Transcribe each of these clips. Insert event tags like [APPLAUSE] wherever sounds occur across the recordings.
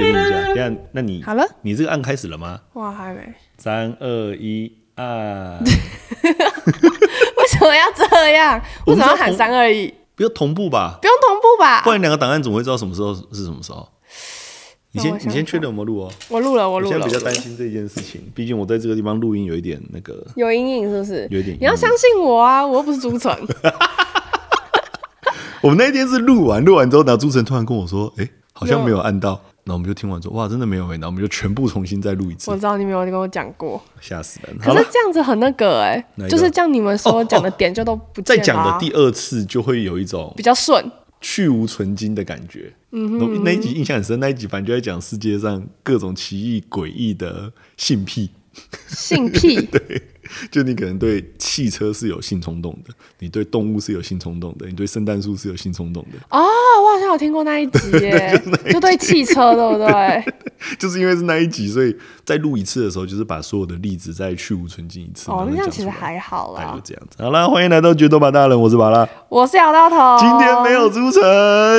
确认一下。这样，那你好了，你这个按开始了吗？哇，还没。三二一，按。[LAUGHS] 为什么要这样？为什么要喊三二一？不要同步吧？不用同步吧？不然两个档案怎么会知道什么时候是什么时候？你先，你先确认有没有录哦。我录了，我录了。我现在比较担心这件事情，毕竟我在这个地方录音有一点那个。[LAUGHS] 有阴影是不是？有一点。你要相信我啊，我又不是朱晨。[LAUGHS] 我们那天是录完，录完之后，然后朱晨突然跟我说：“哎，好像没有按到。”然后我们就听完说：“哇，真的没有哎。”然后我们就全部重新再录一次。我知道你没有跟我讲过，吓死人。可是这样子很那个哎，就是这样你们所讲的点就都不。再讲的第二次就会有一种比较顺。去无存菁的感觉，嗯哼，那一集印象很深。那一集反正就在讲世界上各种奇异诡异的性癖，性癖，[LAUGHS] 对。就你可能对汽车是有性冲动的，你对动物是有性冲动的，你对圣诞树是有性冲动的。哦，我好像有听过那一集 [LAUGHS] 耶，就对汽车，对不 [LAUGHS] 对？就是因为是那一集，所以再录一次的时候，就是把所有的例子再去无存菁一次。哦，那样其实还好啦。就这样子。好啦，欢迎来到决斗吧大人，我是巴拉，我是姚大头。今天没有朱晨，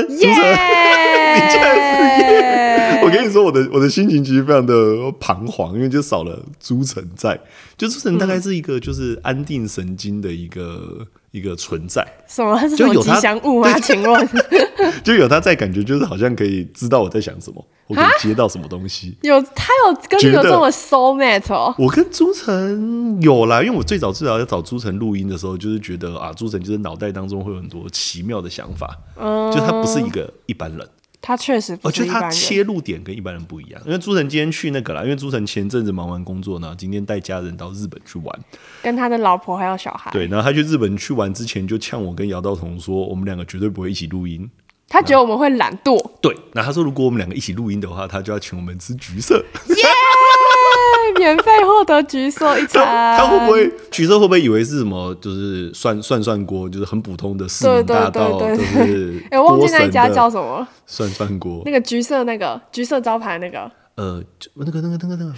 朱晨，你竟然是耶！[LAUGHS] 我跟你说，我的我的心情其实非常的彷徨，因为就少了朱晨在。就朱晨大概是一个就是安定神经的一个一个存在，什么？是什么吉祥物吗？请问，[LAUGHS] 就有他在，感觉就是好像可以知道我在想什么，我可以接到什么东西。有他有跟你有这么 soul mate 哦？我跟朱晨有啦，因为我最早最早要找朱晨录音的时候，就是觉得啊，朱晨就是脑袋当中会有很多奇妙的想法，嗯，就他不是一个一般人。他确实不是一般人，我觉得他切入点跟一般人不一样。因为朱晨今天去那个啦，因为朱晨前阵子忙完工作呢，今天带家人到日本去玩，跟他的老婆还有小孩。对，然后他去日本去玩之前，就呛我跟姚道彤说，我们两个绝对不会一起录音。他觉得我们会懒惰。对，那他说如果我们两个一起录音的话，他就要请我们吃橘色。Yeah! 免费获得橘色一餐，他会不会橘色会不会以为是什么？就是涮涮涮锅，就是很普通的市民大道，就是 [LAUGHS] 哎，我忘记那一家叫什么涮涮锅。那个橘色那个橘色招牌那个呃，那个那个那个那个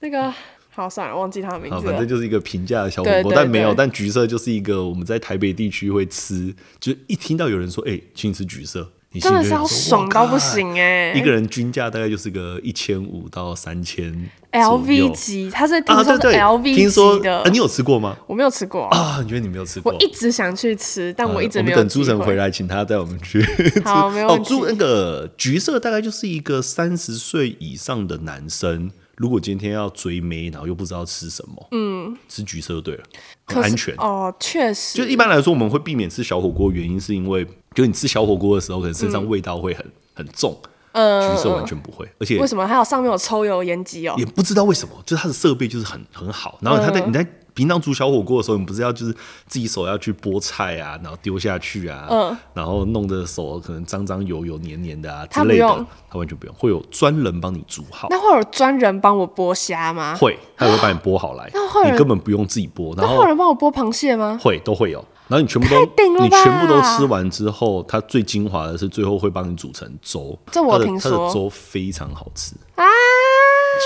那个，好算了，忘记他的名字。反正就是一个平价的小火锅，但没有，但橘色就是一个我们在台北地区会吃，就一听到有人说哎，请你吃橘色。真的是要爽到不行哎！一个人均价大概就是个一千五到三千。LV 级，他是听说是 LV 级的。你有吃过吗？我没有吃过啊。你觉得你没有吃过？我一直想去吃，但我一直没有。等朱晨回来，请他带我们去。好，[LAUGHS] 没有。哦，那个橘色大概就是一个三十岁以上的男生，如果今天要追妹，然后又不知道吃什么，嗯，吃橘色就对了，很安全哦。确实，就一般来说，我们会避免吃小火锅，原因是因为。就你吃小火锅的时候，可能身上味道会很、嗯、很重，嗯，橘色完全不会，而且为什么还有上面有抽油烟机哦？也不知道为什么，就是它的设备就是很很好。然后它在、嗯、你在平常煮小火锅的时候，你不是要就是自己手要去剥菜啊，然后丢下去啊，嗯，然后弄得手可能脏脏油油黏黏的啊之类的，他完全不用，会有专人帮你煮好。那会有专人帮我剥虾吗？会，他会帮你剥好来，那会你根本不用自己剥。然后会有人帮我剥螃蟹吗？会，都会有。然后你全部都你全部都吃完之后，它最精华的是最后会帮你煮成粥。这我听说，它的粥非常好吃啊！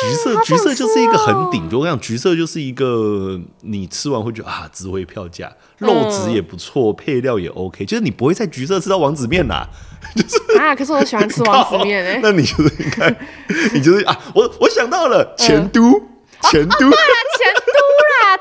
橘色橘色就是一个很顶，就我讲橘色就是一个你吃完会觉得啊，值回票价，肉质也不错，配料也 OK，就是你不会在橘色吃到王子面啦。[LAUGHS] 就是啊，可是我喜欢吃王子面哎。那你就是应该，你就是啊，我我想到了前都前都对啊前都。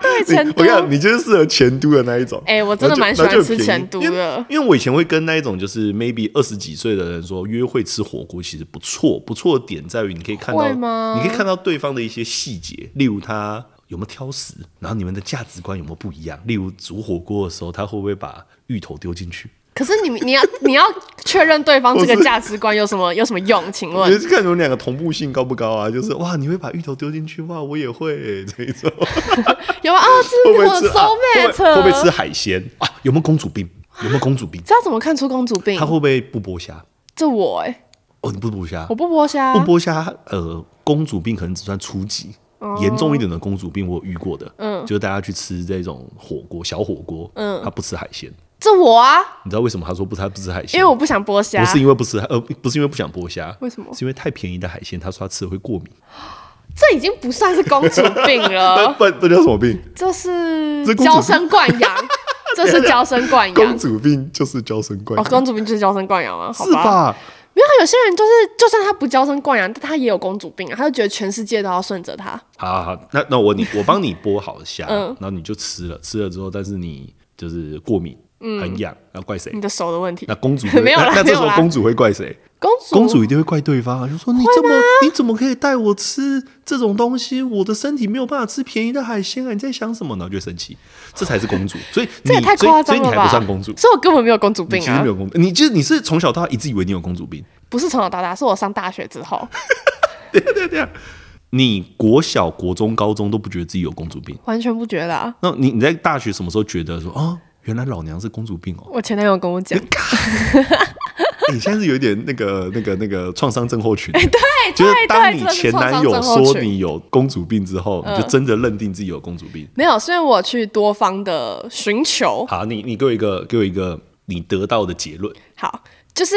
对，[LAUGHS] 成都，我跟你讲，你就是适合前都的那一种。哎、欸，我真的蛮喜欢吃前都的因，因为我以前会跟那一种就是 maybe 二十几岁的人说，约会吃火锅其实不错，不错的点在于你可以看到，你可以看到对方的一些细节，例如他有没有挑食，然后你们的价值观有没有不一样，例如煮火锅的时候，他会不会把芋头丢进去。可是你 [LAUGHS] 你要你要确认对方这个价值观有什么有什么用？请问，看你们两个同步性高不高啊？就是哇，你会把芋头丢进去哇，我也会、欸、这一种。[LAUGHS] 有啊，这是我的 soulmate。会不会吃海鲜啊？有没有公主病？有没有公主病？这要怎么看出公主病？他会不会不剥虾？这我哎、欸，哦，你不剥虾？我不剥虾，不剥虾。呃，公主病可能只算初级，严、嗯、重一点的公主病我有遇过的。嗯，就是大家去吃这种火锅，小火锅，嗯，他不吃海鲜。这我啊，你知道为什么他说不他不吃海鲜？因为我不想剥虾，不是因为不吃，呃，不是因为不想剥虾，为什么？是因为太便宜的海鲜，他说他吃了会过敏。这已经不算是公主病了，[LAUGHS] 不，这叫什么病？这是娇生惯养，[LAUGHS] 这是娇生惯养。公主病就是娇生惯养，哦，公主病就是娇生惯养吗？是吧？没有，有些人就是，就算他不娇生惯养，但他也有公主病啊，他就觉得全世界都要顺着他。好好好，那那我你我帮你剥好虾，[LAUGHS] 嗯，然后你就吃了，吃了之后，但是你就是过敏，嗯，很痒，要怪谁？你的手的问题。那公主 [LAUGHS] 没有，那这时候公主会怪谁？公主公主一定会怪对方啊，就说你怎么你怎么可以带我吃这种东西？我的身体没有办法吃便宜的海鲜啊！你在想什么呢？就生气，这才是公主。[LAUGHS] 所以这也太夸张了吧？所以你还不算公主，所以我根本没有公主病啊！其实没有公主，你就是你是从小到大一直以为你有公主病？不是从小到大，是我上大学之后。[LAUGHS] 对对对，你国小、国中、高中都不觉得自己有公主病？完全不觉得啊！那你你在大学什么时候觉得说啊，原来老娘是公主病哦？我前男友跟我讲。[LAUGHS] 你现在是有一点那个、那个、那个创伤症候群。[LAUGHS] 对，就是当你前男友说你有公主病之后，你就真的认定自己有公主病？没有，是因为我去多方的寻求。好，你你给我一个，给我一个你得到的结论。好，就是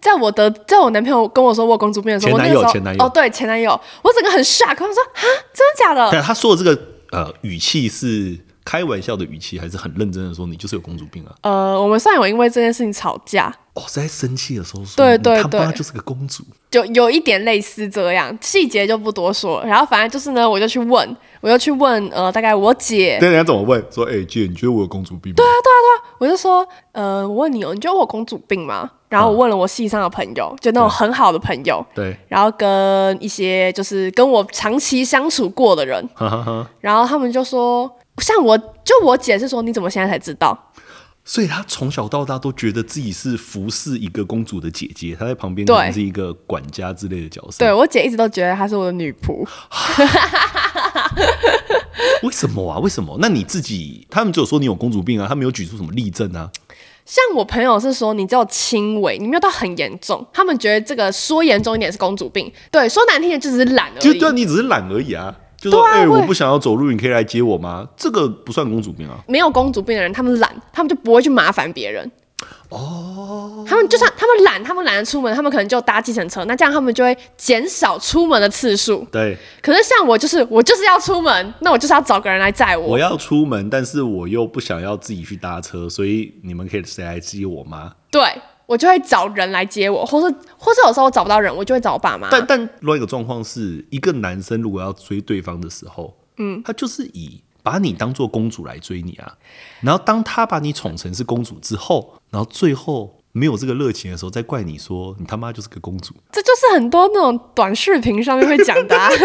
在我得，在我男朋友跟我说我有公主病的时候，前男友，前男友，哦，对，前男友，我整个很 shock，我说啊，真的假的？对，他说的这个呃语气是。开玩笑的语气，还是很认真的说，你就是有公主病啊？呃，我们上有因为这件事情吵架。哦，是在生气的时候说，对对对，他妈就是个公主，就有一点类似这样，细节就不多说。然后反正就是呢，我就去问，我就去问，呃，大概我姐，对，人家怎么问？说，哎、欸，姐，你觉得我有公主病吗？对啊，对啊，对啊，我就说，呃，我问你哦，你觉得我有公主病吗？然后我问了我系上的朋友，啊、就那种很好的朋友，对，然后跟一些就是跟我长期相处过的人，然后他们就说。像我就我姐是说，你怎么现在才知道？所以她从小到大都觉得自己是服侍一个公主的姐姐，她在旁边可能是一个管家之类的角色。对，我姐一直都觉得她是我的女仆。[LAUGHS] 为什么啊？为什么？那你自己，他们只有说你有公主病啊，他没有举出什么例证啊？像我朋友是说你只有轻微，你没有到很严重。他们觉得这个说严重一点是公主病，对，说难听点就只是懒而已。就对，你只是懒而已啊。就说哎、啊欸，我不想要走路，你可以来接我吗？这个不算公主病啊。没有公主病的人，他们懒，他们就不会去麻烦别人。哦，他们就算他们懒，他们懒得出门，他们可能就搭计程车。那这样他们就会减少出门的次数。对。可是像我，就是我就是要出门，那我就是要找个人来载我。我要出门，但是我又不想要自己去搭车，所以你们可以谁来接我吗？对。我就会找人来接我，或是或是有时候我找不到人，我就会找我爸妈。但但另外一个状况是，一个男生如果要追对方的时候，嗯，他就是以把你当做公主来追你啊。然后当他把你宠成是公主之后，然后最后没有这个热情的时候，再怪你说你他妈就是个公主。这就是很多那种短视频上面会讲的啊。[LAUGHS]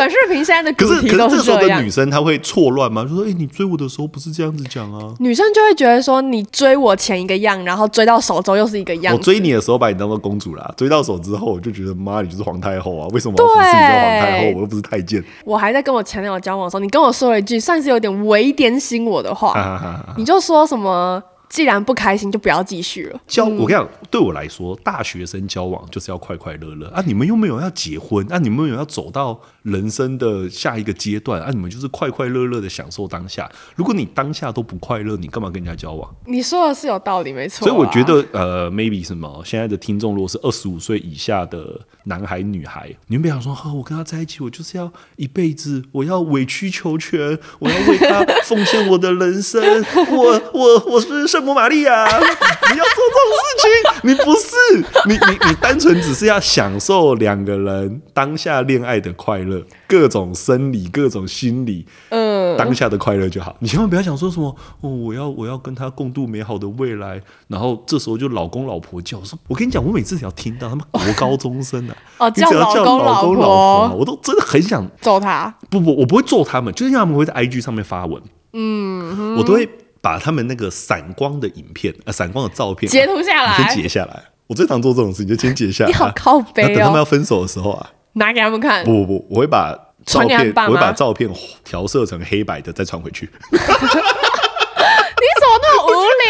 短视频现在的主题都是这样。可是，可是这时候的女生她会错乱吗？就说：“哎、欸，你追我的时候不是这样子讲啊。”女生就会觉得说：“你追我前一个样，然后追到手之后又是一个样。”我追你的时候把你当做公主啦，追到手之后我就觉得妈，你就是皇太后啊！为什么我要服侍你做皇太后？我又不是太监。我还在跟我前男友交往的时候，你跟我说了一句算是有点微点醒我的话，啊啊啊啊你就说什么？既然不开心，就不要继续了。交我跟你讲，对我来说，大学生交往就是要快快乐乐啊！你们又没有要结婚啊？你们有要走到人生的下一个阶段啊？你们就是快快乐乐的享受当下。如果你当下都不快乐，你干嘛跟人家交往？你说的是有道理，没错啊。所以我觉得，呃，maybe 什么？现在的听众如果是二十五岁以下的男孩女孩，你们不想说，哈，我跟他在一起，我就是要一辈子，我要委曲求全，我要为他奉献我的人生，[LAUGHS] 我我我是圣母玛利亚，[LAUGHS] 你要做这种事情，你不是你你你单纯只是要享受两个人当下恋爱的快乐，各种生理、各种心理，嗯，当下的快乐就好。你千万不要想说什么哦，我要我要跟他共度美好的未来，然后这时候就老公老婆叫。我说我跟你讲，我每次只要听到他们国高中生啊，哦，你只要叫老公老婆，我都真的很想揍他。不不，我不会揍他们，就是因为他们会在 IG 上面发文，嗯，我都会。把他们那个闪光的影片，呃，闪光的照片截图下来，先截下来。我最常做这种事情，就先截下来。你好靠背哦。等他们要分手的时候啊，拿给他们看。不不不，我会把照片，我会把照片调色成黑白的，再传回去。[LAUGHS]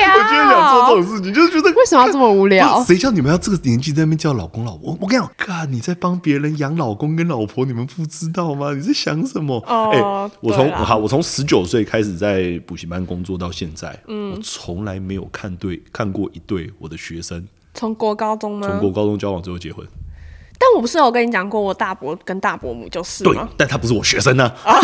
我今天想做这种事情，就是觉得为什么要这么无聊？谁叫你们要这个年纪在那边叫老公老婆？我跟你讲，看你在帮别人养老公跟老婆，你们不知道吗？你在想什么？哎、哦欸，我从好，我从十九岁开始在补习班工作到现在，嗯，我从来没有看对看过一对我的学生从国高中吗？从国高中交往之后结婚。但我不是有跟你讲过，我大伯跟大伯母就是？对，但他不是我学生呢、啊。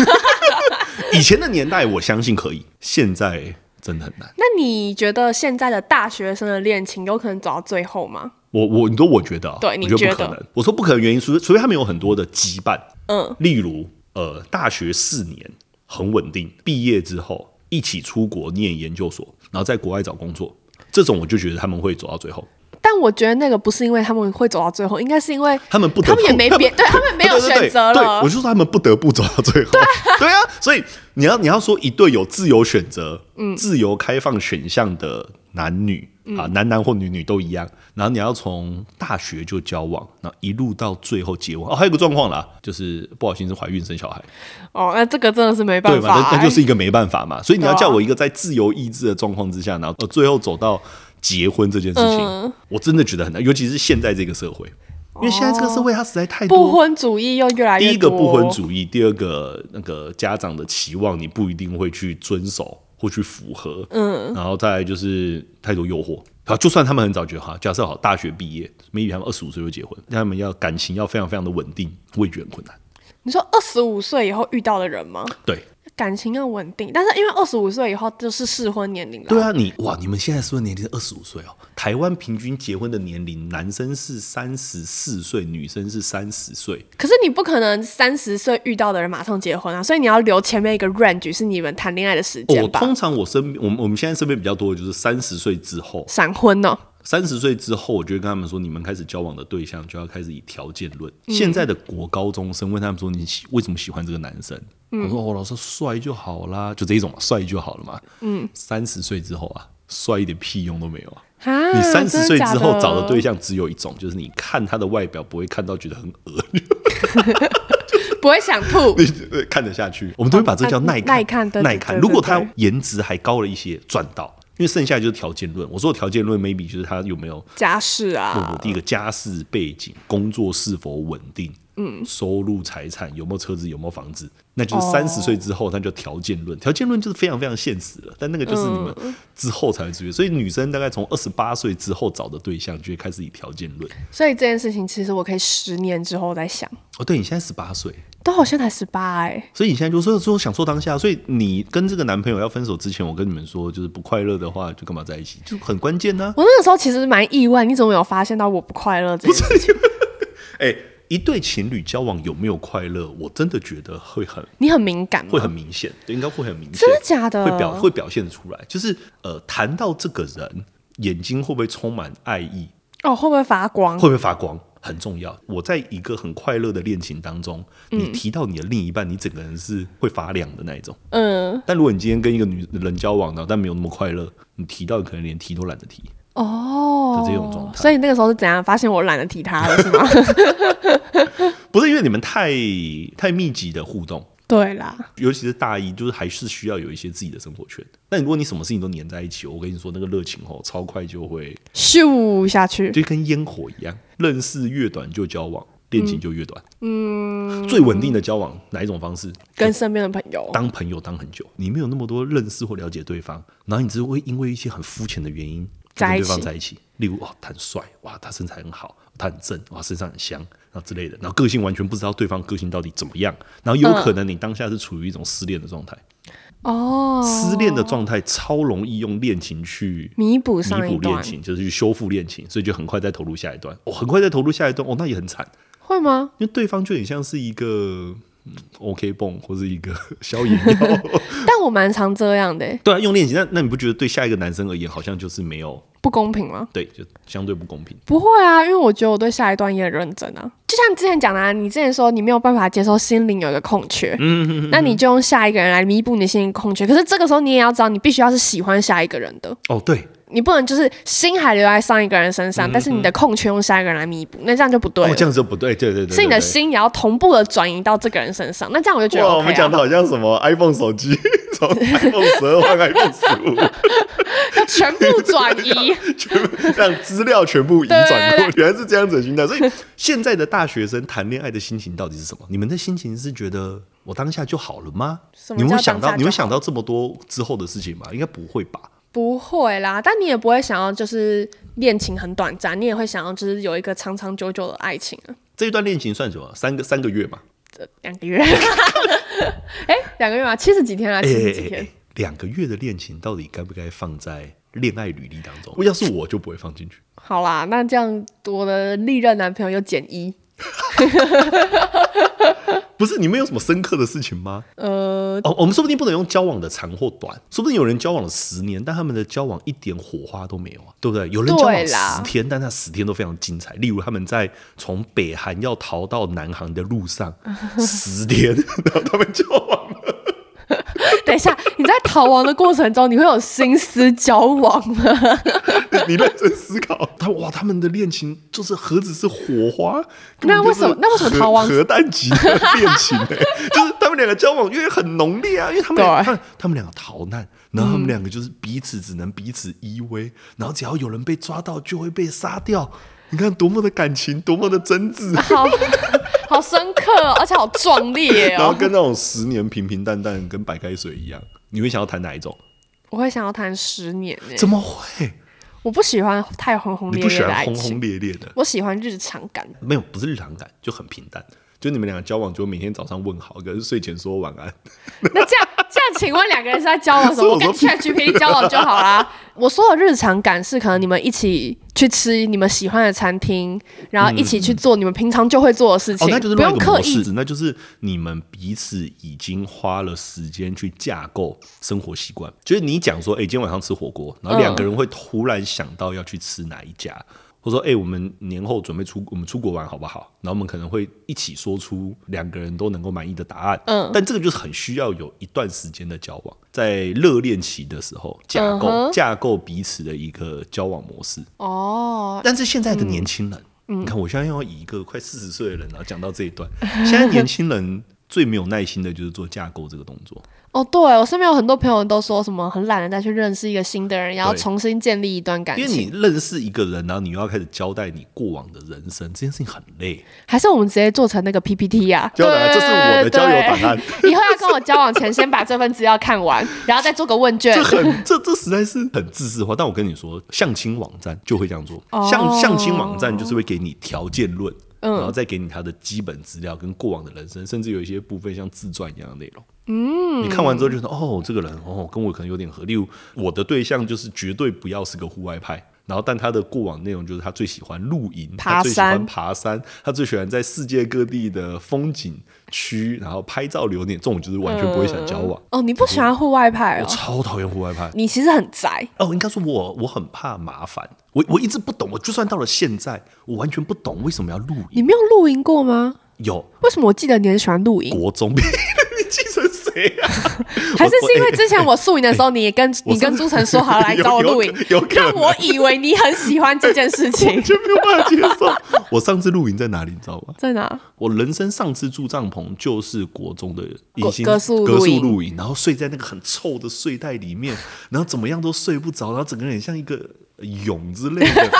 [LAUGHS] 以前的年代，我相信可以，现在。真的很难。那你觉得现在的大学生的恋情有可能走到最后吗？我我你说我觉得、喔，对，你觉得不可能。我说不可能原因，除非除非他们有很多的羁绊，嗯，例如呃，大学四年很稳定，毕业之后一起出国念研究所，然后在国外找工作，这种我就觉得他们会走到最后。但我觉得那个不是因为他们会走到最后，应该是因为他们不得，他们也没别，[LAUGHS] 对他们没有选择了。对，我就说他们不得不走到最后。[LAUGHS] 对啊，所以你要你要说一对有自由选择、嗯、自由开放选项的男女、嗯、啊，男男或女女都一样。然后你要从大学就交往，然后一路到最后结婚。哦，还有个状况啦，就是不小心是怀孕生小孩。哦，那这个真的是没办法，对嘛，那那就是一个没办法嘛。所以你要叫我一个在自由意志的状况之下，然后最后走到。结婚这件事情，嗯，我真的觉得很难，尤其是现在这个社会，因为现在这个社会它实在太多不婚主义又越来越多。第一个不婚主义，第二个那个家长的期望你不一定会去遵守或去符合，嗯，然后再来就是太多诱惑。好，就算他们很早结婚，假设好大学毕业，maybe 他们二十五岁就结婚，他们要感情要非常非常的稳定，我也觉得很困难。你说二十五岁以后遇到的人吗？对。感情要稳定，但是因为二十五岁以后就是适婚年龄了。对啊，你哇，你们现在适婚年龄是二十五岁哦。台湾平均结婚的年龄，男生是三十四岁，女生是三十岁。可是你不可能三十岁遇到的人马上结婚啊，所以你要留前面一个 range 是你们谈恋爱的时间通常我身边，我们我们现在身边比较多的就是三十岁之后闪婚哦。三十岁之后，我就会跟他们说，你们开始交往的对象就要开始以条件论。嗯。现在的国高中生问他们说，你喜为什么喜欢这个男生？嗯、我说哦，老师帅就好啦，就这一种帅就好了嘛。嗯，三十岁之后啊，帅一点屁用都没有啊。啊你三十岁之后找的对象只有一种，就是你看他的外表不会看到觉得很恶，[LAUGHS] 不会想吐，[LAUGHS] 你看得下去。我们都会把这个叫耐看，耐看，耐看。如果他颜值还高了一些，赚到。因为剩下就是条件论。我说的条件论，maybe 就是他有没有家世啊？不不，第一个家世背景，工作是否稳定，嗯，收入财产有没有车子，有没有房子，那就是三十岁之后，那就条件论。条件论就是非常非常现实了，但那个就是你们之后才会注意。所以女生大概从二十八岁之后找的对象，就会开始以条件论。所以这件事情，其实我可以十年之后再想。哦，对，你现在十八岁。都好像才十八哎，所以你现在就说说享受当下，所以你跟这个男朋友要分手之前，我跟你们说，就是不快乐的话，就干嘛在一起，就 [LAUGHS] 很关键呢、啊。我那个时候其实蛮意外，你怎么有发现到我不快乐这件事情？[LAUGHS] 哎、欸，一对情侣交往有没有快乐，我真的觉得会很，你很敏感吗？会很明显，对，应该会很明显，真的假的？会表会表现出来，就是呃，谈到这个人，眼睛会不会充满爱意？哦，会不会发光？会不会发光？很重要。我在一个很快乐的恋情当中，你提到你的另一半，你整个人是会发亮的那一种。嗯。但如果你今天跟一个女人交往呢，但没有那么快乐，你提到可能连提都懒得提。哦。就这种状态。所以那个时候是怎样发现我懒得提他了，是吗？[LAUGHS] 不是因为你们太太密集的互动。对啦，尤其是大一，就是还是需要有一些自己的生活圈。但如果你什么事情都黏在一起，我跟你说，那个热情哦，超快就会咻下去，就跟烟火一样，认识越短就交往，恋情就越短。嗯，最稳定的交往哪一种方式？跟身边的朋友当朋友当很久，你没有那么多认识或了解对方，然后你只会因为一些很肤浅的原因跟对方在一起。例如，哇，他很帅，哇，他身材很好，他很正，哇，身上很香。然后之类的，然后个性完全不知道对方个性到底怎么样，然后有可能你当下是处于一种失恋的状态。哦，失恋的状态超容易用恋情去弥补弥补恋情，就是去修复恋情，所以就很快再投入下一段。哦，很快再投入下一段，哦，那也很惨。会吗？因为对方就很像是一个。OK 泵或是一个 [LAUGHS] 消炎药，[LAUGHS] 但我蛮常这样的、欸。对啊，用练习，那那你不觉得对下一个男生而言，好像就是没有不公平吗？对，就相对不公平。不会啊，因为我觉得我对下一段也很认真啊。就像你之前讲的、啊，你之前说你没有办法接受心灵有一个空缺，嗯哼嗯哼，那你就用下一个人来弥补你的心灵空缺。可是这个时候你也要知道，你必须要是喜欢下一个人的。哦，对。你不能就是心还留在上一个人身上，嗯、但是你的空缺用下一个人来弥补，那这样就不对。哦，这样子就不对，对对对。是你的心也要同步的转移到这个人身上，那这样我就觉得、OK 啊、哇，我们讲的好像什么 iPhone 手机从 iPhone 十二换 iPhone 十五，要全部转移，[LAUGHS] 全部让资料全部移转过，原来是这样子的心态。所以现在的大学生谈恋爱的心情到底是什么？你们的心情是觉得我当下就好了吗？你们想到你会想到这么多之后的事情吗？应该不会吧。不会啦，但你也不会想要就是恋情很短暂，你也会想要就是有一个长长久久的爱情啊。这一段恋情算什么？三个三个月嘛？这两个月？[LAUGHS] 哎，两个月吗？七十几天啊？七十几天？两个月的恋情到底该不该放在恋爱履历当中？要是我就不会放进去。好啦，那这样我的历任男朋友又减一。[LAUGHS] 不是你们有什么深刻的事情吗？呃，哦，我们说不定不能用交往的长或短，说不定有人交往了十年，但他们的交往一点火花都没有啊，对不对？有人交往十天，但他十天都非常精彩。例如他们在从北韩要逃到南韩的路上，[LAUGHS] 十天，[LAUGHS] 然后他们交往了。等一下，你在逃亡的过程中，你会有心思交往吗？[LAUGHS] 你认真思考，他哇，他们的恋情就是何止是火花？那为什么？那为什么逃亡？核弹级的恋情呢？就是他们两个交往因为很浓烈啊，因为他们两个，他们两个逃难，然后他们两个就是彼此只能彼此依偎，然后只要有人被抓到，就会被杀掉。你看多么的感情，多么的真挚，好，好深刻，而且好壮烈哦。[LAUGHS] 然后跟那种十年平平淡淡，跟白开水一样，你会想要谈哪一种？我会想要谈十年。怎么会？[LAUGHS] 我不喜欢太轰轰烈烈的，不喜欢轰轰烈烈的，我喜欢日常感。没有，不是日常感，就很平淡。就你们两个交往，就每天早上问好，可是睡前说晚安。[LAUGHS] 那这样这样，请问两个人是在交往什么？[LAUGHS] 我跟 ChatGPT 交往就好啦。[LAUGHS] 我说的日常感是，可能你们一起去吃你们喜欢的餐厅，然后一起去做你们平常就会做的事情，嗯哦、那就是不用刻意。那就是你们彼此已经花了时间去架构生活习惯。就是你讲说，哎、欸，今天晚上吃火锅，然后两个人会突然想到要去吃哪一家。嗯我说：“哎、欸，我们年后准备出，我们出国玩好不好？然后我们可能会一起说出两个人都能够满意的答案。嗯，但这个就是很需要有一段时间的交往，在热恋期的时候架构、嗯、架构彼此的一个交往模式。哦，但是现在的年轻人，嗯、你看，我现在要以一个快四十岁的人，然后讲到这一段，嗯、现在年轻人最没有耐心的就是做架构这个动作。”哦，对，我身边有很多朋友都说什么很懒得再去认识一个新的人，然后重新建立一段感情。因为你认识一个人，然后你又要开始交代你过往的人生，这件事情很累。还是我们直接做成那个 PPT 呀？交代，这是我的交友档案。以后要跟我交往前，先把这份资料看完，然后再做个问卷。[LAUGHS] 这很，这这实在是很自私化。但我跟你说，相亲网站就会这样做。相相亲网站就是会给你条件论，然后再给你他的基本资料跟过往的人生，甚至有一些部分像自传一样的内容。嗯，你看完之后就说哦，这个人哦跟我可能有点合。例如我的对象就是绝对不要是个户外派，然后但他的过往内容就是他最喜欢露营，他最喜欢爬山，他最喜欢在世界各地的风景区，然后拍照留念。这种就是完全不会想交往。哦，你不喜欢户外派？我超讨厌户外派。你其实很宅哦，应该说我我很怕麻烦。我我一直不懂，我就算到了现在，我完全不懂为什么要露营。你没有露营过吗？有。为什么我记得你很喜欢露营？国中。[LAUGHS] 还是是因为之前我宿营的时候，你也跟 [LAUGHS] 你跟朱晨说好来找我露营，[LAUGHS] 让我以为你很喜欢这件事情，就没有办法接受。我上次露营在哪里，你知道吗？在哪？我人生上次住帐篷就是国中的格宿格宿露营，然后睡在那个很臭的睡袋里面，然后怎么样都睡不着，然后整个人像一个蛹之类的，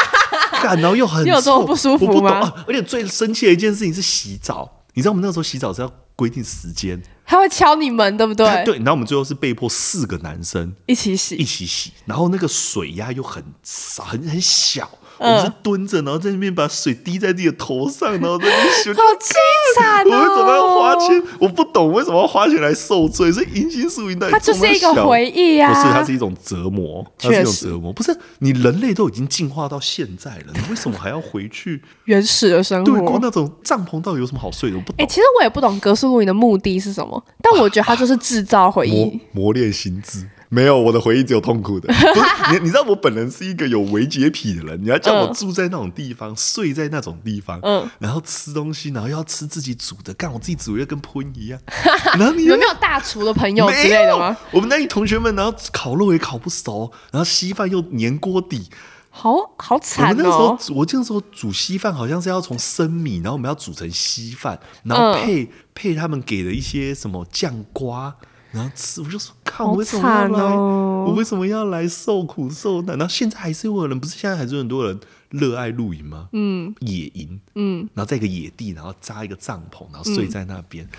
然后又很臭，有这么不舒服吗？而且最生气的一件事情是洗澡，你知道我们那个时候洗澡是要规定时间。他会敲你门，对不对？对，然后我们最后是被迫四个男生一起洗，一起洗。然后那个水压又很少，很很小，嗯、我们是蹲着，然后在那边把水滴在自己的头上，然后在那边洗。好凄惨哦！我为什么要花钱？我不懂为什么要花钱来受罪。是迎新宿营，它就是一个回忆啊！不是，它是一种折磨，它是一种折磨。不是你人类都已经进化到现在了，[LAUGHS] 你为什么还要回去原始的生活？对，过那种帐篷到底有什么好睡的？我不懂。哎、欸，其实我也不懂格宿露营的目的是什么，但我觉得它就是制造回忆，磨练心智。没有，我的回忆只有痛苦的。[LAUGHS] 你，你知道我本人是一个有微洁癖的人。你要叫我住在那种地方，嗯、睡在那种地方，嗯，然后吃东西，然后要吃自己煮的，干我自己煮又跟喷一样。[LAUGHS] 然后你有没有大厨的朋友之类的吗？我们那里同学们，然后烤肉也烤不熟，然后稀饭又粘锅底，好好惨哦。我们那时候，我那时候煮稀饭好像是要从生米，然后我们要煮成稀饭，然后配、嗯、配他们给的一些什么酱瓜。然后吃，我就说，看我为什么要来？哦、我为什么要来受苦受难？然后现在还是有人，不是现在还是有很多人热爱露营吗？嗯，野营，嗯，然后在一个野地，然后扎一个帐篷，然后睡在那边。嗯、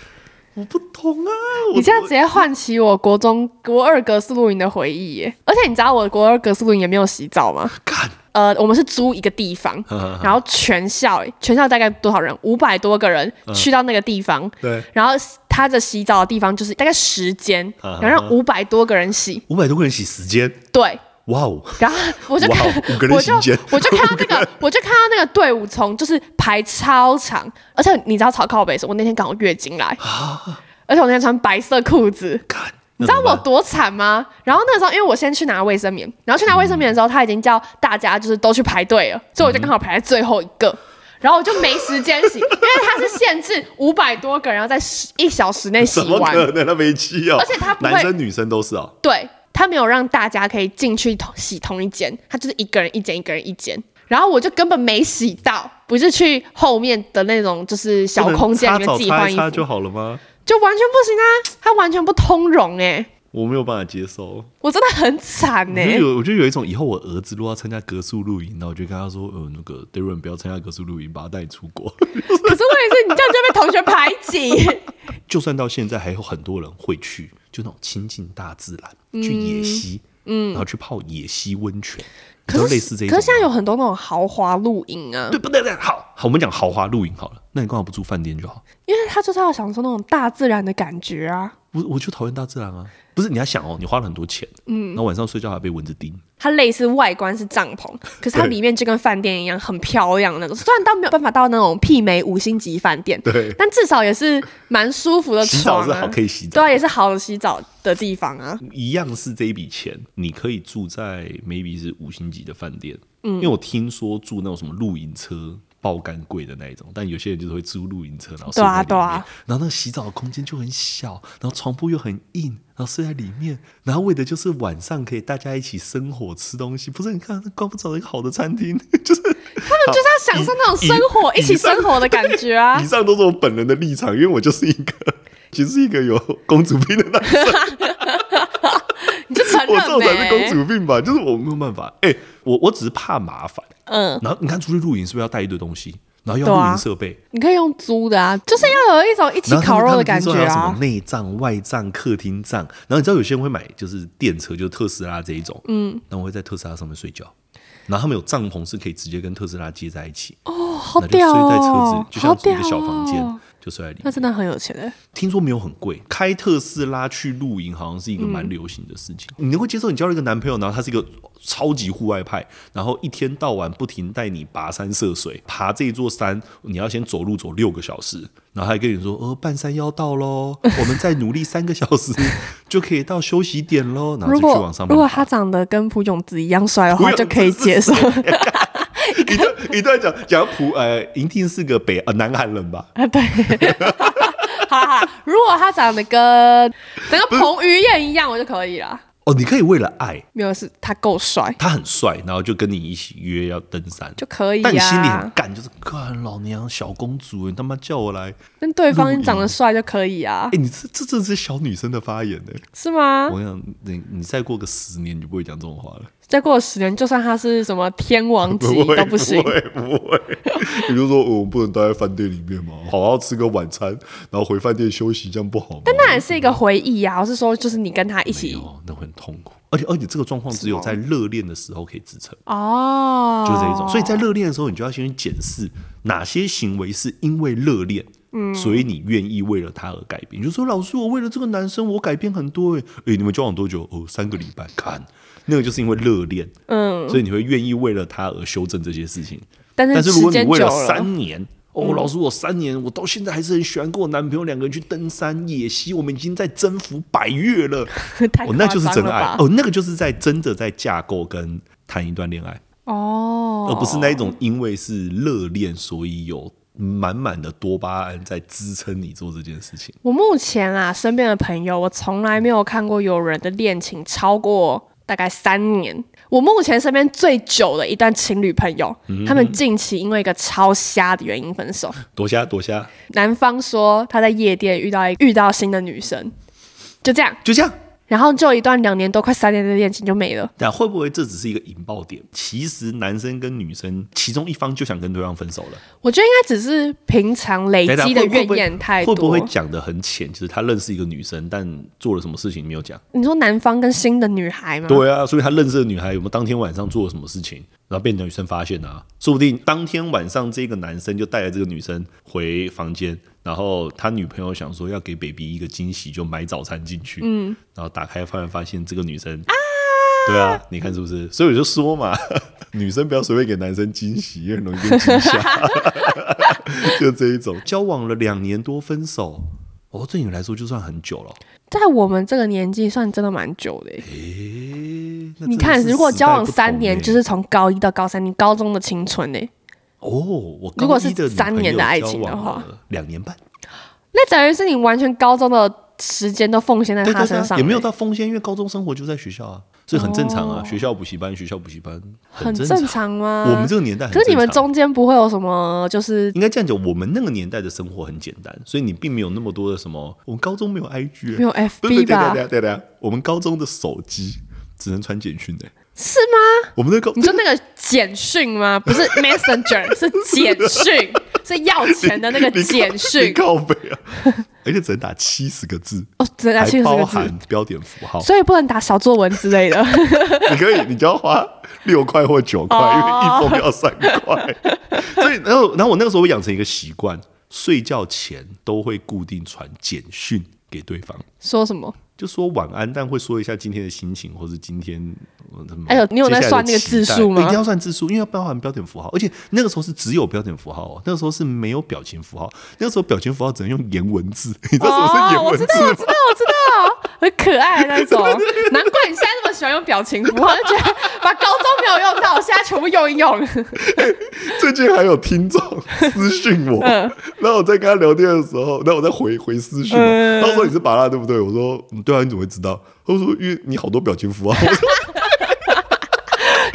我不懂啊！你这样直接唤起我国中国二格式露营的回忆耶！而且你知道我国二格式露营也没有洗澡吗？干。呃，我们是租一个地方，[LAUGHS] 然后全校全校大概多少人？五百多个人去到那个地方，对，然后他的洗澡的地方就是大概十间，然后让五百多个人洗，五百多个人洗十间，对。哇哦！然后我就看，我就我就看到那个，[LAUGHS] 我就看到那个队伍从就是排超长，而且你知道超靠北是，我那天刚好月经来，而且我那天穿白色裤子，你知道我多惨吗？然后那个时候，因为我先去拿卫生棉，然后去拿卫生棉的时候，他已经叫大家就是都去排队了，所以我就刚好排在最后一个，然后我就没时间洗，因为他是限制 [LAUGHS] 五百多个人要在一小时内洗完，怎么可能？他没气哦，而且他不男生女生都是哦，对。他没有让大家可以进去洗同一间，他就是一个人一间，一个人一间。然后我就根本没洗到，不是去后面的那种就是小空间里面自己换衣服就好了吗？就完全不行啊，他完全不通融哎、欸，我没有办法接受，我真的很惨哎、欸。有，我就有一种以后我儿子如果要参加格数露营，那我就跟他说，呃，那个 Darren 不要参加格数露营，把他带出国。可是问题是，你这样就被同学排挤。[LAUGHS] 就算到现在，还有很多人会去。就那种亲近大自然，去野溪，嗯，然后去泡野溪温泉，可是类似这种。可是现在有很多那种豪华露营啊，对不对？对，好，好，我们讲豪华露营好了。那你干嘛不住饭店就好？因为他就是要享受那种大自然的感觉啊。我我就讨厌大自然啊。不是你要想哦，你花了很多钱，嗯，然后晚上睡觉还被蚊子叮。它类似外观是帐篷，[LAUGHS] 可是它里面就跟饭店一样，很漂亮那种。虽然到没有办法到那种媲美五星级饭店，对，但至少也是蛮舒服的床啊。洗澡是好可以洗澡，对啊，也是好洗澡的地方啊。一样是这一笔钱，你可以住在 maybe 是五星级的饭店，嗯，因为我听说住那种什么露营车。爆肝贵的那一种，但有些人就是会租露营车，然后睡在里面，对啊对啊，然后那个洗澡的空间就很小，然后床铺又很硬，然后睡在里面，然后为的就是晚上可以大家一起生火吃东西。不是，你看，光不找一个好的餐厅，[LAUGHS] 就是他们就是要享受那种生活，一起生活的感觉啊。[LAUGHS] 以上都是我本人的立场，因为我就是一个，其实是一个有公主病的男生。[LAUGHS] [LAUGHS] 你就承认我这种才是公主病吧？就是我没有办法，哎、欸，我我只是怕麻烦。嗯，然后你看出去露营是不是要带一堆东西？然后要露营设备、啊，你可以用租的啊，就是要有一种一起烤肉的感觉啊。什么内帐、外帐、客厅帐，然后你知道有些人会买就是电车，就是特斯拉这一种，嗯，然后我会在特斯拉上面睡觉，然后他们有帐篷是可以直接跟特斯拉接在一起，哦，好屌哦，睡在车子就像一个小房间。就睡在里面，那真的很有钱哎！听说没有很贵，开特斯拉去露营好像是一个蛮流行的事情。嗯、你能够接受你交了一个男朋友，然后他是一个超级户外派，然后一天到晚不停带你跋山涉水，爬这一座山，你要先走路走六个小时，然后还跟你说：“哦，半山腰到喽，我们再努力三个小时 [LAUGHS] 就可以到休息点喽。”然后就去往上面。如果他长得跟朴炯子一样帅的话，就可以接受。[LAUGHS] [LAUGHS] 一段讲讲普呃，一定是个北呃南韩人吧？啊，对。[LAUGHS] 哈哈，如果他长得跟整个彭于晏一样，我就可以了。哦，你可以为了爱，没有是他够帅，他很帅，然后就跟你一起约要登山就可以。但你心里很干，就是看老娘小公主，你他妈叫我来跟对方长得帅就可以啊。哎，你这这这是小女生的发言呢？是吗？我想你你再过个十年，你就不会讲这种话了。再过十年，就算他是什么天王级 [LAUGHS] 都不行。不会不会，也就是说我们不能待在饭店里面吗？好好吃个晚餐，然后回饭店休息，这样不好吗？但那也是一个回忆呀。我是说，就是你跟他一起，那会很痛苦。而且而且这个状况只有在热恋的时候可以支撑哦，就是这一种。所以在热恋的时候，你就要先去检视哪些行为是因为热恋，嗯，所以你愿意为了他而改变。你就说老师，我为了这个男生，我改变很多。哎哎，你们交往多久？哦，三个礼拜。看。那个就是因为热恋，嗯，所以你会愿意为了他而修正这些事情。但是，但是如果你为了三年，哦，老师，我三年，我到现在还是很喜欢跟我男朋友两个人去登山野溪，我们已经在征服百越了。[LAUGHS] 哦，那就是真爱哦，那个就是在真的在架构跟谈一段恋爱哦，而不是那一种因为是热恋，所以有满满的多巴胺在支撑你做这件事情。我目前啊，身边的朋友，我从来没有看过有人的恋情超过。大概三年，我目前身边最久的一段情侣朋友，嗯、他们近期因为一个超瞎的原因分手。多瞎多瞎。男方说他在夜店遇到一遇到新的女生，就这样，就这样。然后就一段两年多快三年的恋情就没了。但会不会这只是一个引爆点？其实男生跟女生其中一方就想跟对方分手了。我觉得应该只是平常累积的怨言太多。会不会讲的很浅？就是他认识一个女生，但做了什么事情没有讲？你说男方跟新的女孩吗？对啊，所以他认识的女孩有没有当天晚上做了什么事情？然后被女生发现啊，说不定当天晚上这个男生就带着这个女生回房间，然后他女朋友想说要给 baby 一个惊喜，就买早餐进去，嗯，然后打开发现发现这个女生，啊，对啊，你看是不是？所以我就说嘛，[LAUGHS] 女生不要随便给男生惊喜，因为很容易被惊吓，[LAUGHS] 就这一种，交往了两年多分手，哦，对你来说就算很久了，在我们这个年纪算真的蛮久的，诶你看，如果交往三年，就是从高一到高三，你高中的青春呢？哦，我如果是三年的爱情的话，两年半，那等于是你完全高中的时间都奉献在他身上，也没有到奉献，因为高中生活就在学校啊，所以很正常啊。学校补习班，学校补习班，很正常吗？我们这个年代，可是你们中间不会有什么，就是应该这样讲，我们那个年代的生活很简单，所以你并没有那么多的什么。我们高中没有 IG，没有 FB 吧？对对对，我们高中的手机。只能传简讯的，是吗？我们那个，你说那个简讯吗？[LAUGHS] 不是 Messenger，[LAUGHS] 是简讯，[LAUGHS] 是要钱的那个简讯。靠北啊！而且只能打七十个字哦，只能打七十个字，包含标点符号，所以不能打小作文之类的。你可以，你就要花六块或九块，哦、因为一封要三块。所以，然后，然后我那个时候会养成一个习惯，睡觉前都会固定传简讯给对方。说什么？就说晚安，但会说一下今天的心情，或是今天。哎呦，你有在算那个字数吗？一定要算字数，因为要包含标点符号，而且那个时候是只有标点符号哦，那个时候是没有表情符号，那个时候表情符号只能用颜文字。[LAUGHS] 你知道什么是颜文字？我知道，我知道，我知道，很可爱那种。[LAUGHS] 难怪你现在那么喜欢用表情符号，就觉得把高中没有用到，我现在全部用一用。[LAUGHS] 最近还有听众私讯我，然后我在跟他聊天的时候，那我在回回私讯嘛，他说你是巴拉对不对？我说对啊，你怎么会知道？他说因为你好多表情符号。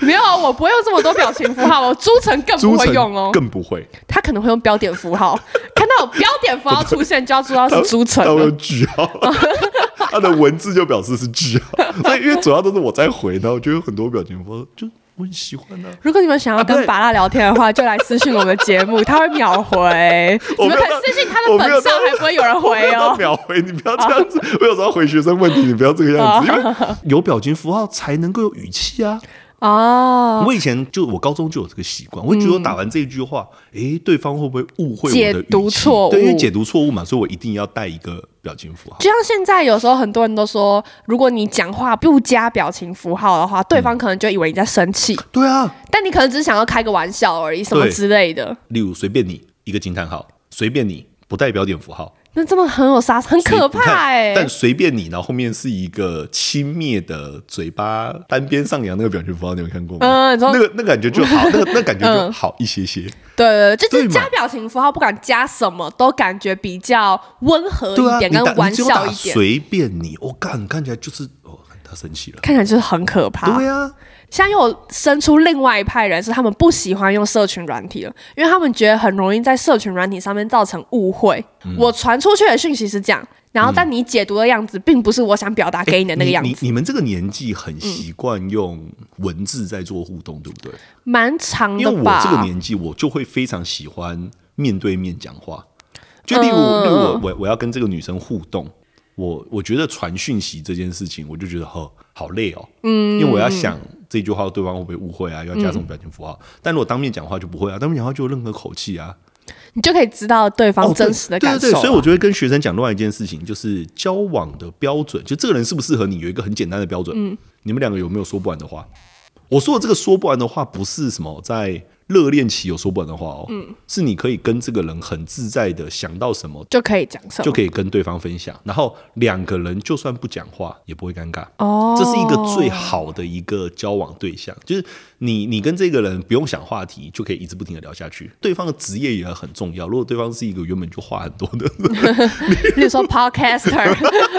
没有，我不会用这么多表情符号。我朱晨更不会用哦，更不会。他可能会用标点符号，看到有标点符号出现，就要知道是朱晨。他会用句号，[LAUGHS] 他的文字就表示是句号。[LAUGHS] 所以因为主要都是我在回，然后我就有很多表情符号，就我很喜欢的。如果你们想要跟法拉聊天的话，就来私信我们的节目，他会秒回。[LAUGHS] 你们可以私信他的本上，还不会有人回哦。秒回，你不要这样子。我有时候回学生问题，你不要这个样子，因为有表情符号才能够有语气啊。哦，oh, 我以前就我高中就有这个习惯，我会觉得打完这一句话，哎、嗯，对方会不会误会我？解读错误？对，因为解读错误嘛，所以我一定要带一个表情符号。就像现在有时候很多人都说，如果你讲话不加表情符号的话，对方可能就以为你在生气。嗯、对啊，但你可能只是想要开个玩笑而已，什么之类的。例如随便你一个惊叹号，随便你不带标点符号。那真的很有杀，很可怕哎、欸！但随便你，然后后面是一个轻蔑的嘴巴单边上扬那个表情符号，你有看过吗？嗯，那个那个感觉就好，[LAUGHS] 那个那感觉就好一些些。嗯、对对对，就是加表情符号，不管加什么都感觉比较温和一点，跟玩笑一点。随便你，我、哦、看看起来就是生气了，看起来就是很可怕。对啊。像又生出另外一派人，是他们不喜欢用社群软体了，因为他们觉得很容易在社群软体上面造成误会。嗯、我传出去的讯息是这样，然后但你解读的样子并不是我想表达给你的那个样子。欸、你们这个年纪很习惯用文字在做互动，对不对？蛮长的吧。因为我这个年纪，我就会非常喜欢面对面讲话。就例如，嗯、例如我我我要跟这个女生互动，我我觉得传讯息这件事情，我就觉得呵好累哦。嗯，因为我要想。这句话对方会不会误会啊？要加这种表情符号？嗯、但如果当面讲话就不会啊，当面讲话就有任何口气啊，你就可以知道对方真实的感受、啊哦对。对对对，所以我就会跟学生讲另外一件事情，就是交往的标准，就这个人适不适合你，有一个很简单的标准。嗯，你们两个有没有说不完的话？我说的这个说不完的话，不是什么在。热恋期有说不完的话哦，嗯，是你可以跟这个人很自在的想到什么就可以讲什么，就可以跟对方分享，然后两个人就算不讲话也不会尴尬。哦，这是一个最好的一个交往对象，就是你你跟这个人不用想话题就可以一直不停的聊下去，对方的职业也很重要，如果对方是一个原本就话很多的，[LAUGHS] 例如说 podcaster，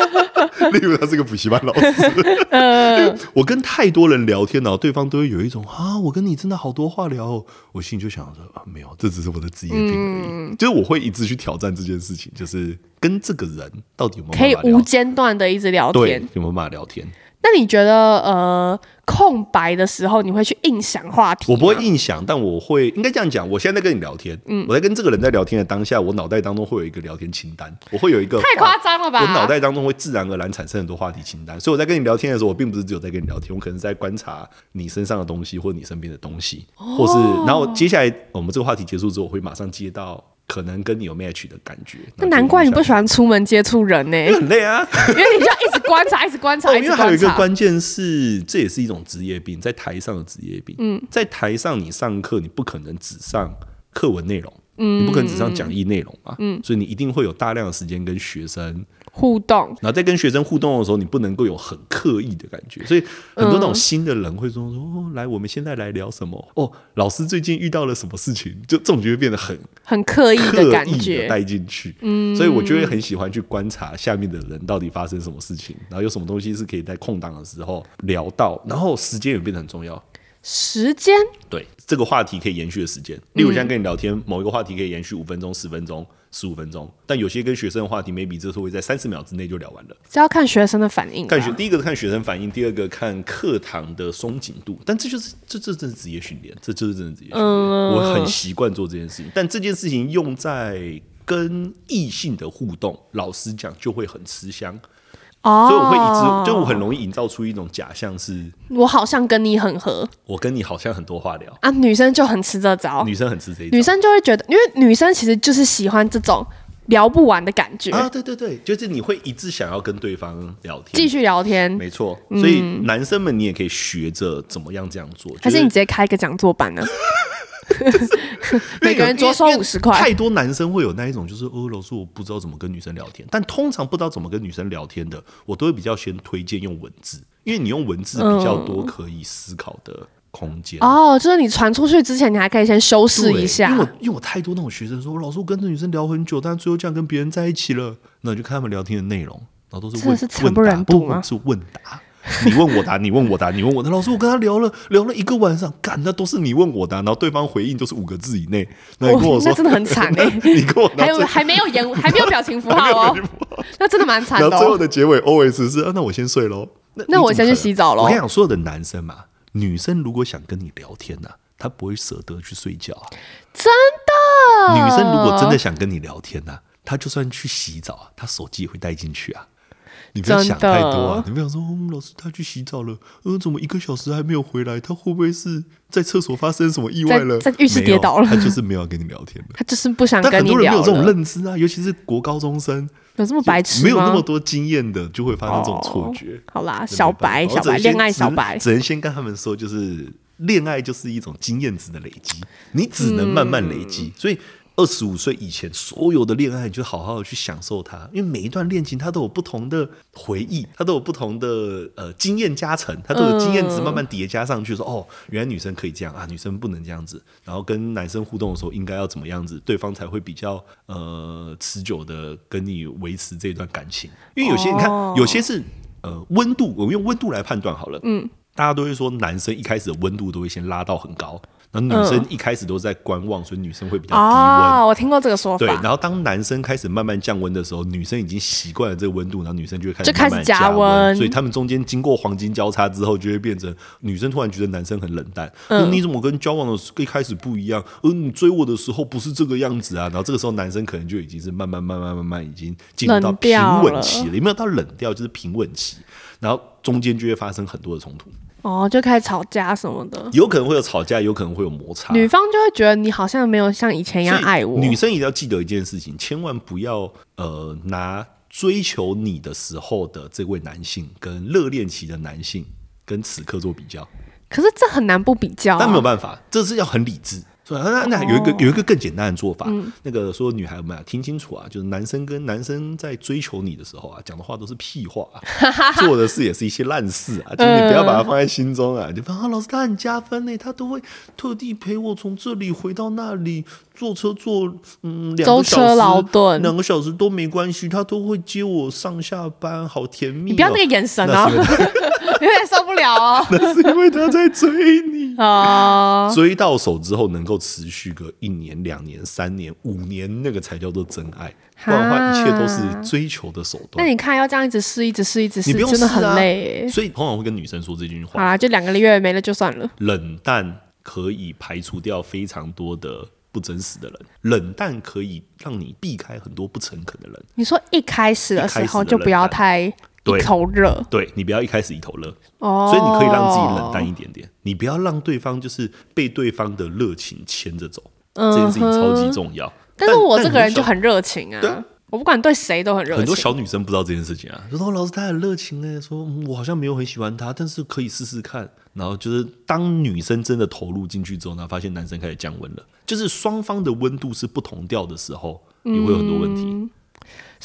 [LAUGHS] 例如他是个补习班老师，[LAUGHS] 嗯，我跟太多人聊天，然后对方都会有一种啊，我跟你真的好多话聊。我心里就想着啊，没有，这只是我的职业病而已。嗯、就是我会一直去挑战这件事情，就是跟这个人到底有没有可以无间断的一直聊天，有没有办法聊天？那你觉得呃？空白的时候，你会去硬想话题？我不会硬想，但我会应该这样讲。我现在在跟你聊天，嗯，我在跟这个人在聊天的当下，我脑袋当中会有一个聊天清单，我会有一个太夸张了吧？我脑袋当中会自然而然产生很多话题清单，所以我在跟你聊天的时候，我并不是只有在跟你聊天，我可能是在观察你身上的东西，或者你身边的东西，哦、或是然后接下来我们这个话题结束之后，我会马上接到。可能跟你有 match 的感觉，那难怪你不喜欢出门接触人呢、欸，很累啊，[LAUGHS] 因为你就要一直观察，一直观察，[LAUGHS] 哦、因为还有一个关键是，这也是一种职业病，在台上的职业病。嗯，在台上你上课，你不可能只上课文内容，嗯，你不可能只上讲义内容嘛，嗯，所以你一定会有大量的时间跟学生。互动，然后在跟学生互动的时候，你不能够有很刻意的感觉，所以很多那种新的人会说说、来，我们现在来聊什么？哦，老师最近遇到了什么事情？就这种就会变得很很刻意的感觉。带进去，嗯，所以我就会很喜欢去观察下面的人到底发生什么事情，然后有什么东西是可以在空档的时候聊到，然后时间也变得很重要。时间？对这个话题可以延续的时间，例如像跟你聊天，某一个话题可以延续五分钟、十分钟。十五分钟，但有些跟学生的话题，maybe 这时候会在三十秒之内就聊完了。这要看学生的反应。看学，第一个是看学生反应，第二个看课堂的松紧度。但这就是这这真是职业训练，这就是真的职业训练。嗯、我很习惯做这件事情，但这件事情用在跟异性的互动，老实讲就会很吃香。所以我会一直，就我很容易营造出一种假象，是我好像跟你很合，我跟你好像很多话聊。啊。女生就很吃这招，女生很吃这一招，女生就会觉得，因为女生其实就是喜欢这种聊不完的感觉。啊。对对对，就是你会一直想要跟对方聊天，继续聊天，没错。所以男生们，你也可以学着怎么样这样做，还是你直接开一个讲座版呢？[LAUGHS] 每个人多收五十块。太多男生会有那一种，就是哦，老师我不知道怎么跟女生聊天。但通常不知道怎么跟女生聊天的，我都会比较先推荐用文字，因为你用文字比较多可以思考的空间。哦，就是你传出去之前，你还可以先修饰一下。因为我因为我太多那种学生说，老师我跟这女生聊很久，但最后这样跟别人在一起了。那你就看他们聊天的内容，然后都是问是惨不忍睹吗？是问答。[LAUGHS] 你问我答，你问我答，你问我答。老师，我跟他聊了聊了一个晚上，干，那都是你问我答，然后对方回应都是五个字以内。那你跟我说，那真的很惨哎！[LAUGHS] 你跟我还有还没有言，[LAUGHS] 还没有表情符号哦。那真的蛮惨的。然后最后的结尾 always 是，那我先睡喽。那我先去洗澡喽。我跟你讲，所有的男生嘛，女生如果想跟你聊天呐，她不会舍得去睡觉啊。真的。女生如果真的想跟你聊天呐，她就算去洗澡啊，她手机也会带进去啊。你不要想太多啊！你不要说，嗯，老师他去洗澡了，嗯，怎么一个小时还没有回来？他会不会是在厕所发生什么意外了？在浴室跌倒了？他就是没有跟你聊天的，[LAUGHS] 他就是不想跟你聊。但很多人没有这种认知啊，尤其是国高中生，有这么白痴吗？没有那么多经验的，就会发生这种错觉。好啦，小白，小白，恋爱小白，只能先跟他们说，就是恋爱就是一种经验值的累积，你只能慢慢累积，所以。二十五岁以前，所有的恋爱你就好好的去享受它，因为每一段恋情它都有不同的回忆，它都有不同的呃经验加成，它都有经验值慢慢叠加上去。说哦，原来女生可以这样啊，女生不能这样子。然后跟男生互动的时候应该要怎么样子，对方才会比较呃持久的跟你维持这段感情。因为有些你看，有些是呃温度，我们用温度来判断好了。嗯，大家都会说男生一开始的温度都会先拉到很高。女生一开始都在观望，所以女生会比较低温。哦，我听过这个说法。对，然后当男生开始慢慢降温的时候，女生已经习惯了这个温度，然后女生就会开始慢慢加温。所以他们中间经过黄金交叉之后，就会变成女生突然觉得男生很冷淡。嗯，你怎么跟交往的时候一开始不一样？而你追我的时候不是这个样子啊？然后这个时候男生可能就已经是慢慢慢慢慢慢已经进入到平稳期了，有没有到冷掉？就是平稳期，然后中间就会发生很多的冲突。哦，就开始吵架什么的，有可能会有吵架，有可能会有摩擦。女方就会觉得你好像没有像以前一样爱我。女生一定要记得一件事情，千万不要呃拿追求你的时候的这位男性跟热恋期的男性跟此刻做比较。可是这很难不比较啊，但没有办法，这是要很理智。那那有一个有一个更简单的做法，嗯、那个说女孩们啊，听清楚啊，就是男生跟男生在追求你的时候啊，讲的话都是屁话，啊，[LAUGHS] 做的事也是一些烂事啊，就是你不要把它放在心中啊。就说啊，老师他很加分呢，他都会特地陪我从这里回到那里，坐车坐嗯两个小时，劳顿两个小时都没关系，他都会接我上下班，好甜蜜，哦。你不要那个眼神啊。[LAUGHS] 有点受不了哦。[LAUGHS] 那是因为他在追你啊，追到手之后能够持续个一年、两年、三年、五年，那个才叫做真爱。不然的话，一切都是追求的手段。那你看，要这样一直试，一直试，一直试，你不用真的很累。所以通常会跟女生说这句话。好啦，就两个月没了就算了。冷淡可以排除掉非常多的不真实的人，冷淡可以让你避开很多不诚恳的人。你说一开始的时候就不要太一头热，对，你不要一开始一头热哦。所以你可以让自己冷淡一点点，你不要让对方就是被对方的热情牵着走，这件事情超级重要。但是我这个人就很热情啊，我不管对谁都很热情。很多小女生不知道这件事情啊，就说老师他很热情哎，说我好像没有很喜欢他，但是可以试试看。然后就是当女生真的投入进去之后呢，发现男生开始降温了，就是双方的温度是不同调的时候，也会有很多问题。嗯、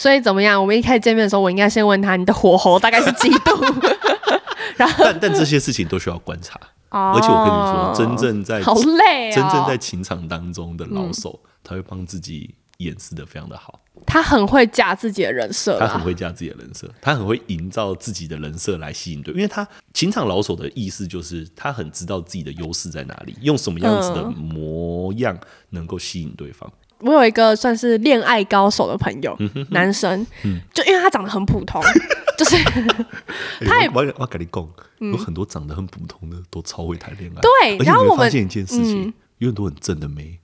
所以怎么样？我们一开始见面的时候，我应该先问他你的火候大概是几度？[LAUGHS] 然后但 [LAUGHS] 但这些事情都需要观察，哦、而且我跟你说，真正在好累、哦，真正在情场当中的老手。嗯他会帮自己掩饰的非常的好，他很会架自己的人设，他很会架自己的人设，他很会营造自己的人设来吸引对，因为他情场老手的意思就是他很知道自己的优势在哪里，用什么样子的模样能够吸引对方。嗯、我有一个算是恋爱高手的朋友，男生，就因为他长得很普通，[LAUGHS] 就是他也我我跟你讲，有很多长得很普通的都超会谈恋爱，对，然后我们发现一件事情，有很多很正的妹。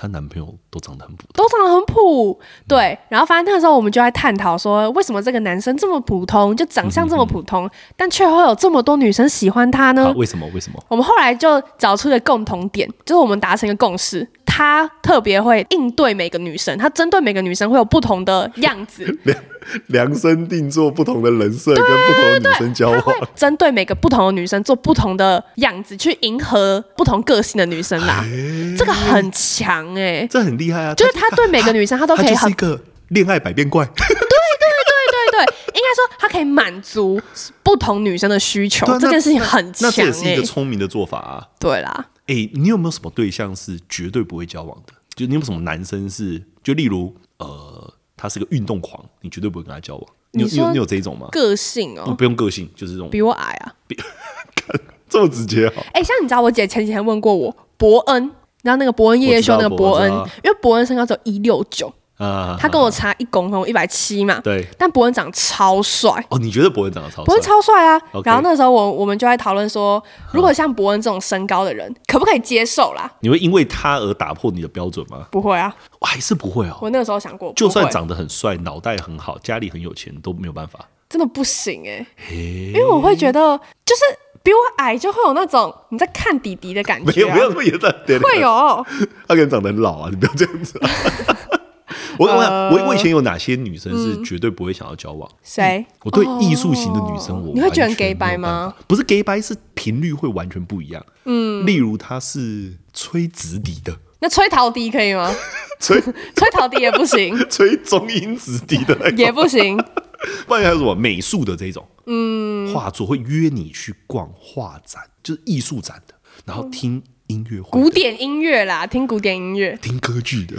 她男朋友都长得很普通，都长得很普，对。然后反正那时候我们就在探讨说，为什么这个男生这么普通，就长相这么普通，但却会有这么多女生喜欢他呢？为什么？为什么？我们后来就找出了共同点，就是我们达成一个共识。他特别会应对每个女生，他针对每个女生会有不同的样子，[LAUGHS] 量量身定做不同的人设，跟不同的女生交往，针对每个不同的女生做不同的样子，去迎合不同个性的女生啦。欸、这个很强哎、欸，这很厉害啊！就是他对每个女生，他都可以很一个恋爱百变怪。对对对对对，[LAUGHS] 应该说他可以满足不同女生的需求，这件事情很强、欸。那这也是一个聪明的做法啊。对啦。哎、欸，你有没有什么对象是绝对不会交往的？就你有什么男生是，就例如，呃，他是个运动狂，你绝对不会跟他交往。你有你有你有这一种吗？个性哦，不用个性，就是这种比我矮啊，[LAUGHS] 比这么直接哦。哎、欸，像你知道，我姐前几天问过我伯恩，你知道那个伯恩夜夜秀那个伯恩，因为伯恩身高只有一六九。啊，他跟我差一公分，一百七嘛。对，但伯恩长超帅。哦，你觉得伯恩长得超帅？伯恩超帅啊！然后那时候我我们就在讨论说，如果像伯恩这种身高的人，可不可以接受啦？你会因为他而打破你的标准吗？不会啊，我还是不会哦。我那个时候想过，就算长得很帅，脑袋很好，家里很有钱，都没有办法。真的不行哎，因为我会觉得，就是比我矮就会有那种你在看弟弟的感觉。没有，没有那么严重。会有，他可能长得很老啊，你不要这样子。[LAUGHS] 我我我我以前有哪些女生是绝对不会想要交往？谁？我对艺术型的女生，我你会觉得 gay 掰吗？不是 gay 掰，是频率会完全不一样。嗯，例如她是吹直笛的，那吹陶笛可以吗？[LAUGHS] 吹 [LAUGHS] 吹陶笛也不行，[LAUGHS] 吹中音直笛的也不行。不然还有什么美术的这种？嗯，画作会约你去逛画展，就是艺术展的，然后听音乐会，古典音乐啦，听古典音乐，听歌剧的。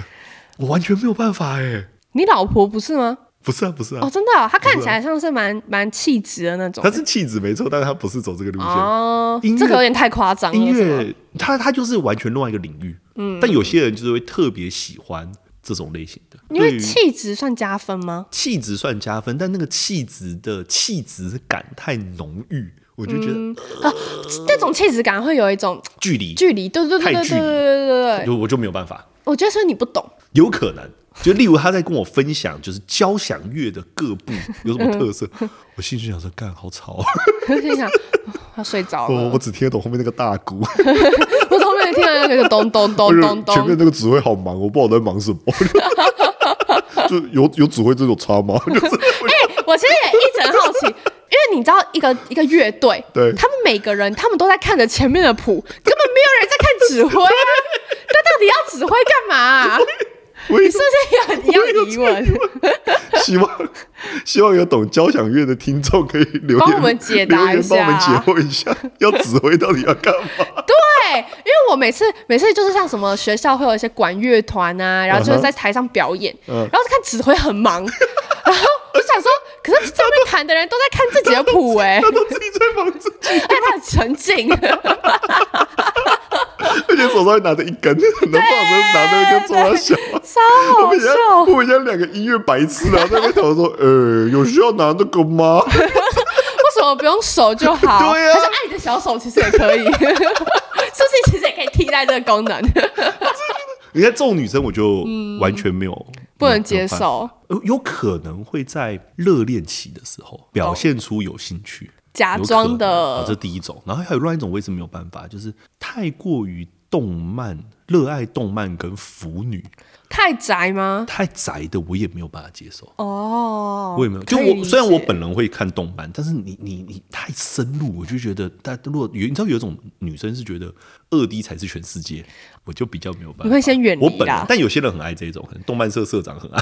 我完全没有办法哎！你老婆不是吗？不是啊，不是啊！哦，真的，她看起来像是蛮蛮气质的那种。她是气质没错，但是她不是走这个路线哦。这个有点太夸张了。音乐，她她就是完全另外一个领域。嗯，但有些人就是会特别喜欢这种类型的。因为气质算加分吗？气质算加分，但那个气质的气质感太浓郁，我就觉得啊，这种气质感会有一种距离，距离，对对对对对对对对，我就没有办法。我觉得是你不懂。有可能，就例如他在跟我分享，就是交响乐的各部 [LAUGHS] 有什么特色，我心里想说，干好吵，心想他睡着了。[LAUGHS] 我我只听得懂后面那个大鼓，[LAUGHS] 我后面听到那个咚咚咚咚咚，前面那个指挥好忙，我不知道我在忙什么。就有有指挥这种差吗？哎、欸，我其实也一直很好奇，因为你知道一个一个乐队，对，他们每个人他们都在看着前面的谱，根本没有人在看指挥啊，那到底要指挥干嘛、啊？你是不是有有疑问？[LAUGHS] 希望希望有懂交响乐的听众可以留言帮我们解答一下，帮我们解惑一下，[LAUGHS] 要指挥到底要干嘛？对，因为我每次每次就是像什么学校会有一些管乐团啊，然后就是在台上表演，然后看指挥很忙，[LAUGHS] 然后我想说可是上面谈的人都在看自己的谱 [LAUGHS] 哎、欸，他都自己在忙自己，而且他很沉静，而且手上还拿着一根，然后老师拿着一根做他笑，超好笑。我们家两个音乐白痴啊，在那边讨论说，呃，有需要拿这个吗？[LAUGHS] 为什么不用手就好？[LAUGHS] 对啊，但是爱的小手其实也可以，是不是？其实也可以替代这个功能。你看这种女生，我就完全没有、嗯、不能接受。有可能会在热恋期的时候表现出有兴趣，哦、假装的、哦。这第一种，然后还有另外一种，我也是没有办法，就是太过于动漫，热爱动漫跟腐女。太宅吗？太宅的我也没有办法接受哦，我也没有。就我虽然我本人会看动漫，但是你你你太深入，我就觉得，但如果有你知道有一种女生是觉得二 D 才是全世界，我就比较没有办法。你会先远离我本人，但有些人很爱这种，可能动漫社社长很爱。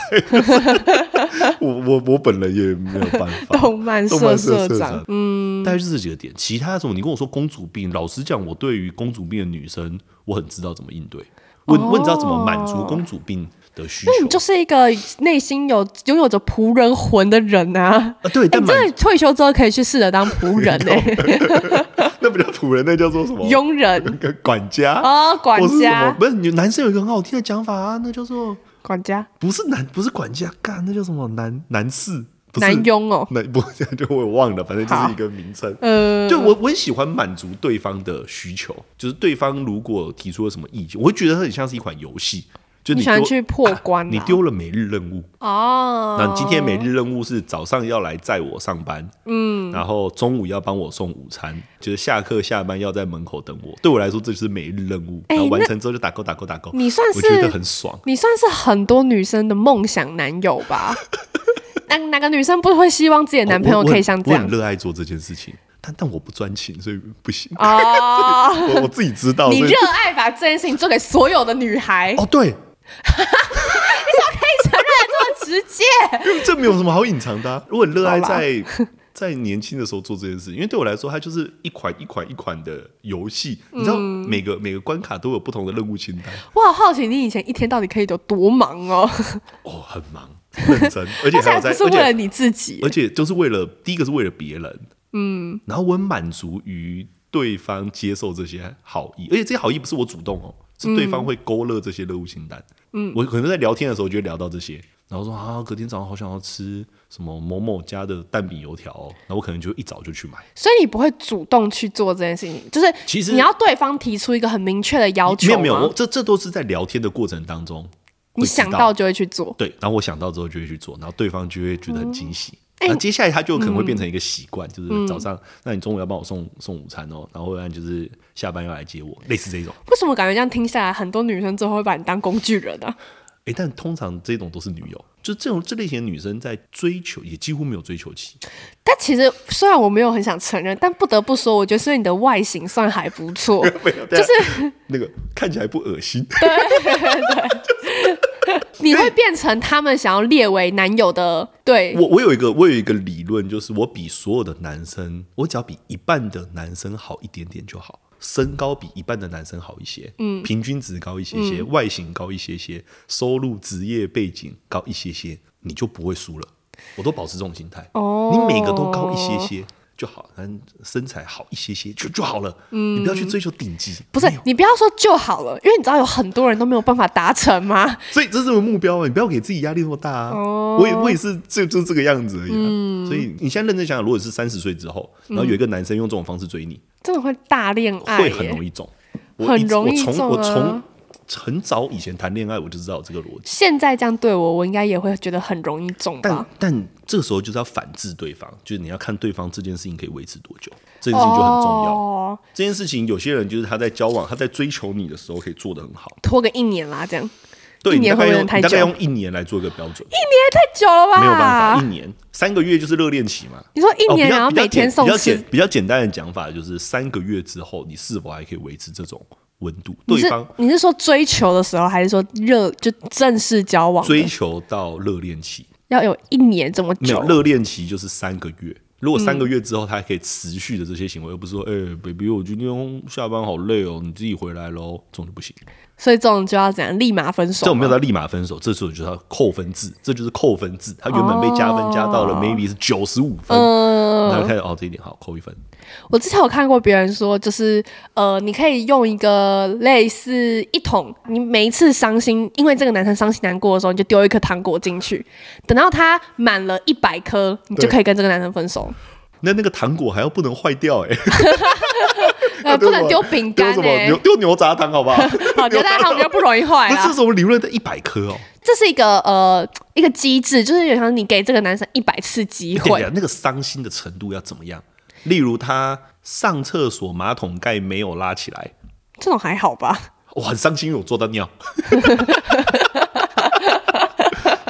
[LAUGHS] 我我我本人也没有办法。动漫社社长，嗯，大概就是这几个点。其他什么，你跟我说公主病，老实讲，我对于公主病的女生，我很知道怎么应对。我我你知道怎么满足公主病的需求？那你就是一个内心有拥有着仆人魂的人啊！啊，对，但真的退休之后可以去试着当仆人哎、[LAUGHS] 欸。[LAUGHS] 那不叫仆人，那叫做什么？佣人、管家哦，管家不是？你男生有一个很好听的讲法啊，那叫做管家，不是男，不是管家，干那叫什么？男男士。男佣哦，那不这样就我忘了，反正就是一个名称。呃，对我我很喜欢满足对方的需求，就是对方如果提出了什么意见，我会觉得它很像是一款游戏。就你，你喜欢去破关，啊啊，你丢了每日任务哦。那今天每日任务是早上要来载我上班，嗯，然后中午要帮我送午餐，就是下课下班要在门口等我。对我来说，这就是每日任务。然后完成之后就打勾打勾打勾。你算是我觉得很爽，你算是很多女生的梦想男友吧？[LAUGHS] 哪哪个女生不会希望自己的男朋友可以像这样？我很热爱做这件事情，但但我不专情，所以不行。哦，[LAUGHS] 我我自己知道。你热爱把这件事情做给所有的女孩。哦，对。[LAUGHS] 你怎么可以承认这么直接？这没有什么好隐藏的啊。如果热爱在在年轻的时候做这件事，因为对我来说，它就是一款一款一款的游戏。你知道，每个每个关卡都有不同的任务清单。我好好奇，你以前一天到底可以有多忙哦？哦，很忙。认真，[LAUGHS] 而且还有是为了你自己，而且就是为了第一个是为了别人，嗯，然后我很满足于对方接受这些好意，而且这些好意不是我主动哦，是对方会勾勒这些任务清单，嗯，我可能在聊天的时候就会聊到这些，然后说啊，隔天早上好想要吃什么某某家的蛋饼油条，然后我可能就一早就去买，所以你不会主动去做这件事情，就是其实你要对方提出一个很明确的要求，没有没有，这这都是在聊天的过程当中。你想到就会去做，对，然后我想到之后就会去做，然后对方就会觉得很惊喜。那、接下来他就可能会变成一个习惯，嗯、就是早上，那你中午要帮我送送午餐哦，然后不然就是下班要来接我，类似这种。为什么感觉这样听下来，很多女生最后会把你当工具人啊？哎、欸，但通常这种都是女友，就这种这类型的女生在追求也几乎没有追求期。但其实虽然我没有很想承认，但不得不说，我觉得是你的外形算还不错，[LAUGHS] 就是那个看起来不恶心。[LAUGHS] 对。[LAUGHS] 你会变成他们想要列为男友的，对。我我有一个我有一个理论，就是我比所有的男生，我只要比一半的男生好一点点就好，身高比一半的男生好一些，嗯，平均值高一些些，嗯、外形高一些些，收入职业背景高一些些，你就不会输了。我都保持这种心态，哦，你每个都高一些些。就好，嗯，身材好一些些就就好了。嗯，你不要去追求顶级。不是，你不要说就好了，因为你知道有很多人都没有办法达成吗？[LAUGHS] 所以这是我目标啊！你不要给自己压力那么大啊！哦，我也我也是就就这个样子而已啊。嗯，所以你现在认真想想，如果是三十岁之后，然后有一个男生用这种方式追你，真的会大恋爱，会很容易中，很容易中啊。我从很早以前谈恋爱，我就知道这个逻辑。现在这样对我，我应该也会觉得很容易中吧。但但这个时候就是要反制对方，就是你要看对方这件事情可以维持多久，这件事情就很重要。哦、这件事情有些人就是他在交往，他在追求你的时候可以做的很好，拖个一年啦，这样。对，一年会不会太久？大概用一年来做一个标准。一年太久了吧？没有办法，一年三个月就是热恋期嘛。你说一年然后每天送、哦、比较简比较简单的讲法就是三个月之后，你是否还可以维持这种？温度，对方你，你是说追求的时候，还是说热就正式交往？追求到热恋期要有一年这么久？没有，热恋期就是三个月，如果三个月之后他还可以持续的这些行为，而不是说，哎、欸，baby，我今天下班好累哦，你自己回来喽，这种就不行。所以这种就要怎样？立马分手？这种没有到立马分手，这时候就要扣分制，这就是扣分制。他原本被加分加到了 maybe 是九十五分，嗯，然后开始哦，这一点好扣一分。我之前有看过别人说，就是呃，你可以用一个类似一桶，你每一次伤心，因为这个男生伤心难过的时候，你就丢一颗糖果进去，等到他满了一百颗，你就可以跟这个男生分手。那那个糖果还要不能坏掉哎、欸。[LAUGHS] [LAUGHS] 呃，不能丢饼干诶，丢丢牛轧糖好不好？[LAUGHS] 好，牛轧糖比较不容易坏。这是什么理论的一百颗哦？这是一个呃一个机制，就是有像你给这个男生一百次机会，那个伤心的程度要怎么样？例如他上厕所马桶盖没有拉起来，这种还好吧？我很伤心，我做到尿。[LAUGHS]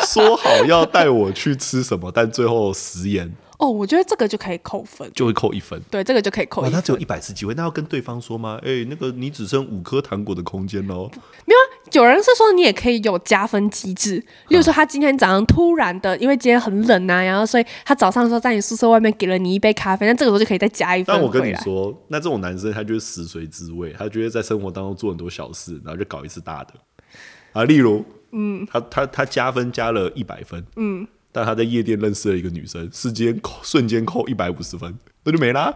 说好要带我去吃什么，但最后食言。哦，我觉得这个就可以扣分，就会扣一分。对，这个就可以扣一分。他只有一百次机会，那要跟对方说吗？哎、欸，那个你只剩五颗糖果的空间喽。没有啊，有人是说你也可以有加分机制，例如说他今天早上突然的，因为今天很冷啊，然后所以他早上的时候在你宿舍外面给了你一杯咖啡，那这个时候就可以再加一分。但我跟你说，那这种男生他就是死随滋味，他觉得在生活当中做很多小事，然后就搞一次大的啊。例如，嗯，他他他加分加了一百分，嗯。但他在夜店认识了一个女生，瞬间扣瞬间扣一百五十分，那就没啦。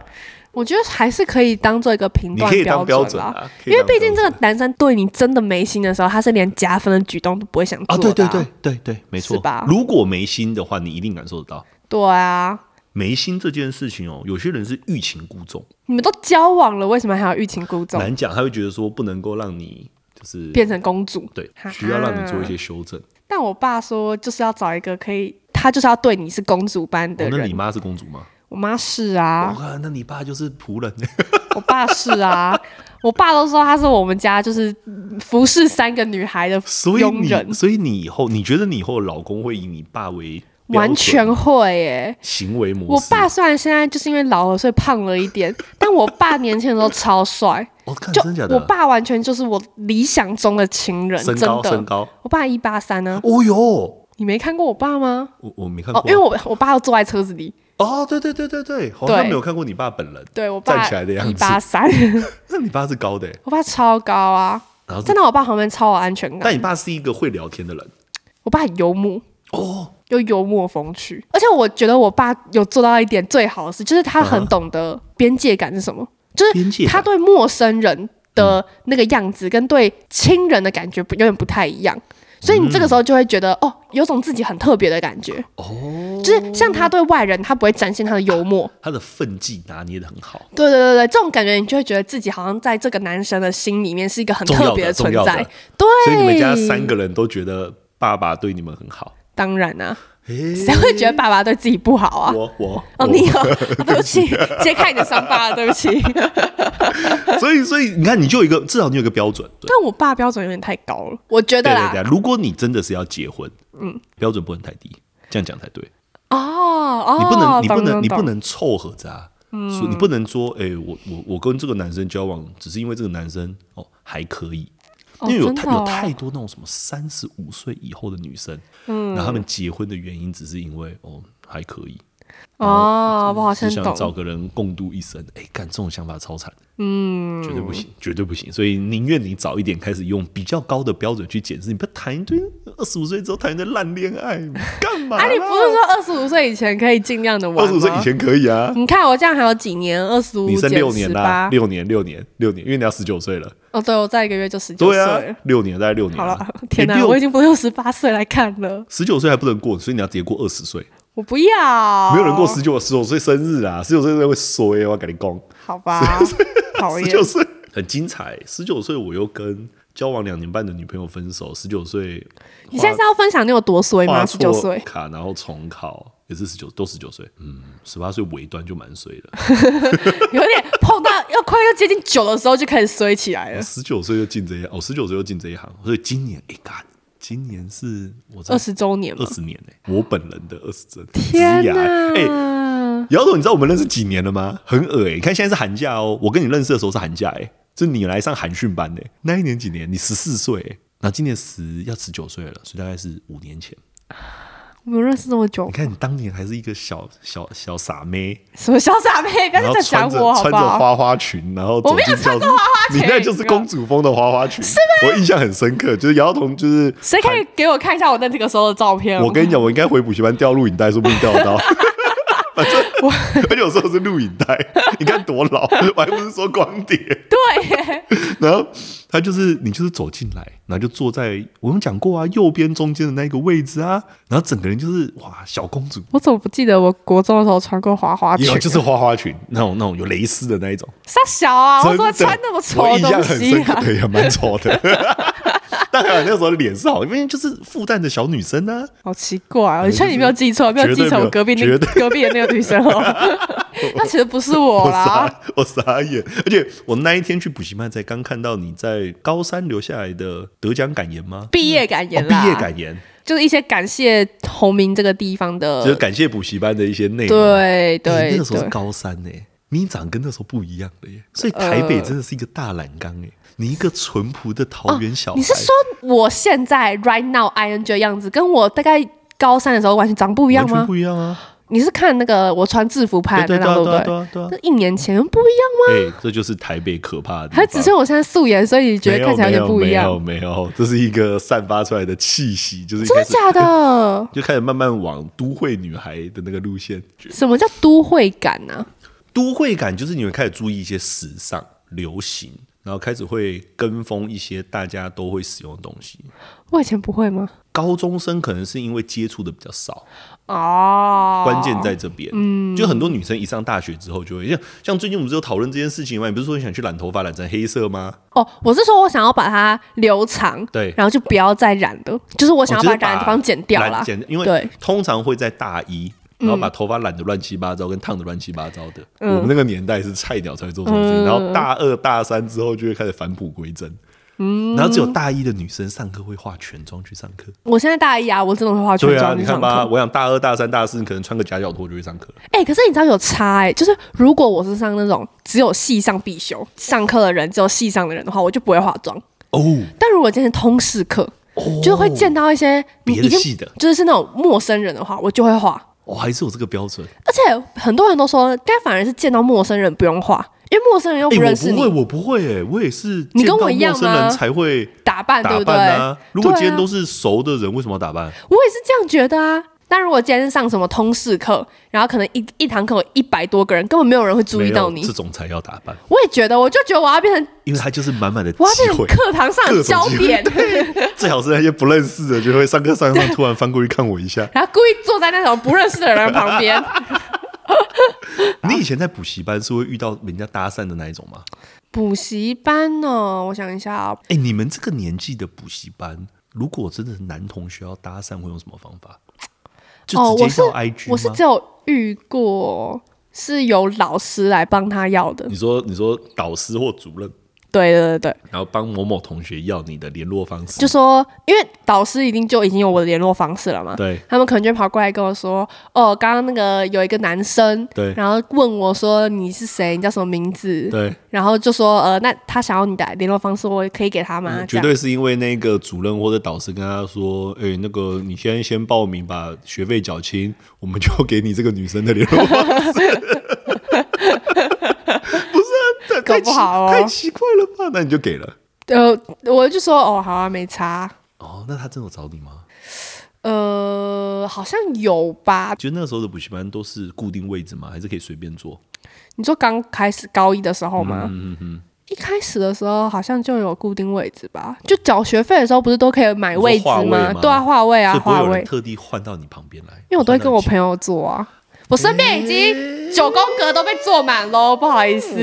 我觉得还是可以当做一个评断标准啦，因为毕竟这个男生对你真的没心的时候，他是连加分的举动都不会想做的啊。对对对对对，没错吧？如果没心的话，你一定感受得到。对啊，没心这件事情哦，有些人是欲擒故纵。你们都交往了，为什么还要欲擒故纵？难讲，他会觉得说不能够让你就是变成公主，对，需要让你做一些修正。但我爸说，就是要找一个可以。他就是要对你是公主般的人。哦，那你妈是公主吗？我妈是啊。哦，那你爸就是仆人。[LAUGHS] 我爸是啊，我爸都说他是我们家就是服侍三个女孩的佣人。所以你以后你觉得你以后老公会以你爸为？完全会耶。行为模式。我爸虽然现在就是因为老了所以胖了一点，[LAUGHS] 但我爸年轻的时候超帅。哦，看真的假的？我爸完全就是我理想中的情人。真的身高，我爸一八三呢。哦哟。你没看过我爸吗？我我没看过，因为我我爸要坐在车子里。哦，对对对对对，好像没有看过你爸本人。对我爸站起来的样子，一八三。[LAUGHS] 那你爸是高的？我爸超高啊，然后站在我爸旁边超有安全感。但你爸是一个会聊天的人。我爸很幽默哦，又幽默风趣，而且我觉得我爸有做到一点最好的事，就是他很懂得边界感是什么，就是他对陌生人的那个样子跟对亲人的感觉不有点不太一样。所以你这个时候就会觉得，哦，有种自己很特别的感觉。哦，就是像他对外人，他不会展现他的幽默，他的分际拿捏的很好。对对对对，这种感觉你就会觉得自己好像在这个男生的心里面是一个很特别的存在。对，所以你们家三个人都觉得爸爸对你们很好。当然啊。谁会觉得爸爸对自己不好啊？我我哦，你哦，[LAUGHS] 对不起，[LAUGHS] 揭开你的伤疤了，对不起。[LAUGHS] 所以所以你看，你就有一个至少你有一个标准。但我爸标准有点太高了，我觉得啦。对对对，如果你真的是要结婚，嗯，标准不能太低，这样讲才对。哦哦，你不能你不能你不能凑合着啊，嗯，你不能说，哎，我我我跟这个男生交往，只是因为这个男生哦还可以。因为有太有太多那种什么三十五岁以后的女生，嗯，然后他们结婚的原因只是因为哦还可以。哦，我好像想找个人共度一生，哎，干这种想法超惨，嗯，绝对不行，绝对不行，所以宁愿你早一点开始用比较高的标准去检视，你不要谈一堆二十五岁之后谈一堆烂恋爱，干嘛？啊，你不是说二十五岁以前可以尽量的玩？二十五岁以前可以啊，你看我这样还有几年？二十五，你剩六年啦，六年，六年，六年，因为你要十九岁了。哦，对，我再一个月就十九岁了。对啊，六年，大概六年。好了，天哪，我已经不用十八岁来看了。十九岁还不能过，所以你要直接过二十岁。我不要，没有人过十九、十九岁生日啊！十九岁会衰，我要跟你讲。好吧，十九岁很精彩。十九岁我又跟交往两年半的女朋友分手。十九岁，你现在是要分享你有多衰吗？十九岁卡，然后重考。也是十九，都十九岁，嗯，十八岁尾端就蛮衰的，[LAUGHS] 有点碰到要快要接近九的时候就开始衰起来了。十九岁就进这一行，哦，十九岁就进这一行，所以今年，哎，干，今年是我二十周年，二十年哎，我本人的二十周年，天哪！哎，姚总，你知道我们认识几年了吗？很恶哎，你看现在是寒假哦，我跟你认识的时候是寒假哎，就你来上寒训班哎，那一年几年？你十四岁，那今年十要十九岁了，所以大概是五年前。我们认识这么久，你看你当年还是一个小小小傻妹，什么小傻妹？不要再讲我好不好？穿着花花裙，然后我没有穿过花花裙，你那就是公主风的花花裙，是吗？我印象很深刻，就是姚彤，就是谁可以给我看一下我在这个时候的照片？我跟你讲，我应该回补习班调录影带，说不定调得到。[LAUGHS] 反正我，[LAUGHS] 而且有时候是录影带，[LAUGHS] 你看多老，我还不是说光碟。对，[LAUGHS] 然后他就是你，就是走进来，然后就坐在我们讲过啊，右边中间的那个位置啊，然后整个人就是哇，小公主。我怎么不记得我国中的时候穿过花花裙？有，就是花花裙，那种那种有蕾丝的那一种。傻小啊？我怎么穿那么丑的东西对，也蛮丑的。但还好那时候脸是好，因为就是复旦的小女生呢、啊。好奇怪啊！我确定你没有记错，没有记错我隔壁那隔壁的那个女生哦。[LAUGHS] 那其实不是我啦，我傻，我傻眼。而且我那一天去补习班，才刚看到你在高三留下来的得奖感言吗？毕业感言，毕业感言就是一些感谢弘明这个地方的，就是感谢补习班的一些内容。对对、欸，那个时候是高三呢，你长跟那时候不一样的耶。所以台北真的是一个大染缸哎。你一个淳朴的桃园小孩，哦，你是说我现在 right now ing 的样子，跟我大概高三的时候完全长不一样吗？完全不一样啊！你是看那个我穿制服拍的那张，对不对？对对对，一年前不一样吗？哎、欸，这就是台北可怕的地方。还只是我现在素颜，所以你觉得看起来有点不一样？没有，没有，没有，这是一个散发出来的气息，就是真的假的？[LAUGHS] 就开始慢慢往都会女孩的那个路线。什么叫都会感呢、啊？都会感就是你会开始注意一些时尚流行。然后开始会跟风一些大家都会使用的东西。我以前不会吗？高中生可能是因为接触的比较少哦。关键在这边，嗯，就很多女生一上大学之后就会像像最近我们只有讨论这件事情嘛？你不是说你想去染头发染成黑色吗？哦，我是说我想要把它留长，对，然后就不要再染的，就是我想要把染的地方剪掉了，剪，因为通常会在大一。然后把头发染得乱七八糟，跟烫的乱七八糟的。嗯、我们那个年代是菜鸟才会做这种事情。嗯、然后大二大三之后就会开始返璞归真。嗯，然后只有大一的女生上课会化全妆去上课。我现在大一啊，我真的会化全妆。对啊，你看吧，我想大二大三大四你可能穿个夹脚拖就会上课。哎、欸，可是你知道有差哎、欸，就是如果我是上那种只有系上必修上课的人，只有系上的人的话，我就不会化妆哦。但如果今天通识课，哦、就会见到一些别的系的，就是是那种陌生人的话，我就会化。我、哦、还是有这个标准，而且很多人都说，该反而是见到陌生人不用化，因为陌生人又不认识你。欸、我不会，我不会、欸，哎，我也是。你跟我一样吗？陌生人才会打扮，打扮啊、对不对？如果今天都是熟的人，啊、为什么要打扮？我也是这样觉得啊。但如果今天是上什么通识课，然后可能一一堂课有一百多个人，根本没有人会注意到你。这种才要打扮。我也觉得，我就觉得我要变成，因为他就是满满的我要变成课堂上的焦点。[LAUGHS] 最好是那些不认识的，就会上课上上突然翻过去看我一下，然后故意坐在那种不认识的人旁边。[LAUGHS] 你以前在补习班是会遇到人家搭讪的那一种吗？补习班呢？我想一下啊。哎，你们这个年纪的补习班，如果真的是男同学要搭讪，会用什么方法？哦，我是我是只有遇过是有老师来帮他要的。你说你说导师或主任？对对对。对，然后帮某某同学要你的联络方式，就说因为导师一定就已经有我的联络方式了嘛，对，他们可能就跑过来跟我说，哦，刚刚那个有一个男生，对，然后问我说你是谁，你叫什么名字，对，然后就说呃，那他想要你的联络方式，我可以给他吗？嗯、绝对是因为那个主任或者导师跟他说，哎，那个你先先报名，把学费缴清，我们就给你这个女生的联络方式。[LAUGHS] [LAUGHS] 搞不好哦，太奇怪了吧？那你就给了。呃，我就说哦，好啊，没差。哦，那他真的有找你吗？呃，好像有吧。就那个时候的补习班都是固定位置吗？还是可以随便坐？你说刚开始高一的时候吗？嗯嗯嗯。一开始的时候好像就有固定位置吧？就缴学费的时候不是都可以买位置吗？对啊，划位啊，划位。特地换到你旁边来，因为我都会跟我朋友坐啊。我身边已经九宫格都被坐满喽，不好意思。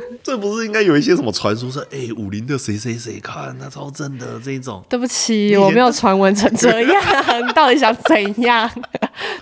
[LAUGHS] 这不是应该有一些什么传说说，哎、欸，武林的谁谁谁看那超正的这种？对不起，我没有传闻成这样，你到底想怎样？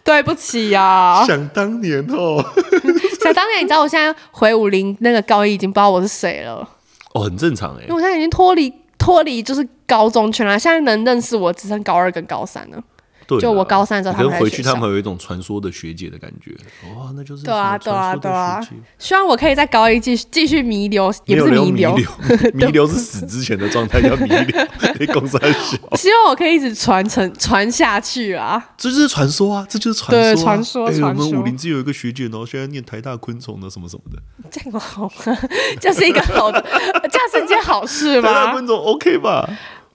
对不起呀、啊。想当年哦，[LAUGHS] 想当年，你知道我现在回武林那个高一已经不知道我是谁了。哦，很正常哎，因为我现在已经脱离脱离就是高中圈了，现在能认识我只剩高二跟高三了。对，就我高三的时候，他们回去他们有一种传说的学姐的感觉，哦，那就是对啊，对啊，对啊。希望我可以在高一继续继续弥留，也不是弥留，[LAUGHS] [LAUGHS] 弥留是死之前的状态，叫弥留。被公三小，希望我可以一直传承传下去啊！这就是传说啊，这就是传说。对，传说。哎，我们武林之有一个学姐，然后现在念台大昆虫的什么什么的，这样好吗？[LAUGHS] 这是一个好的，这是一件好事吗？台大昆虫 OK 吧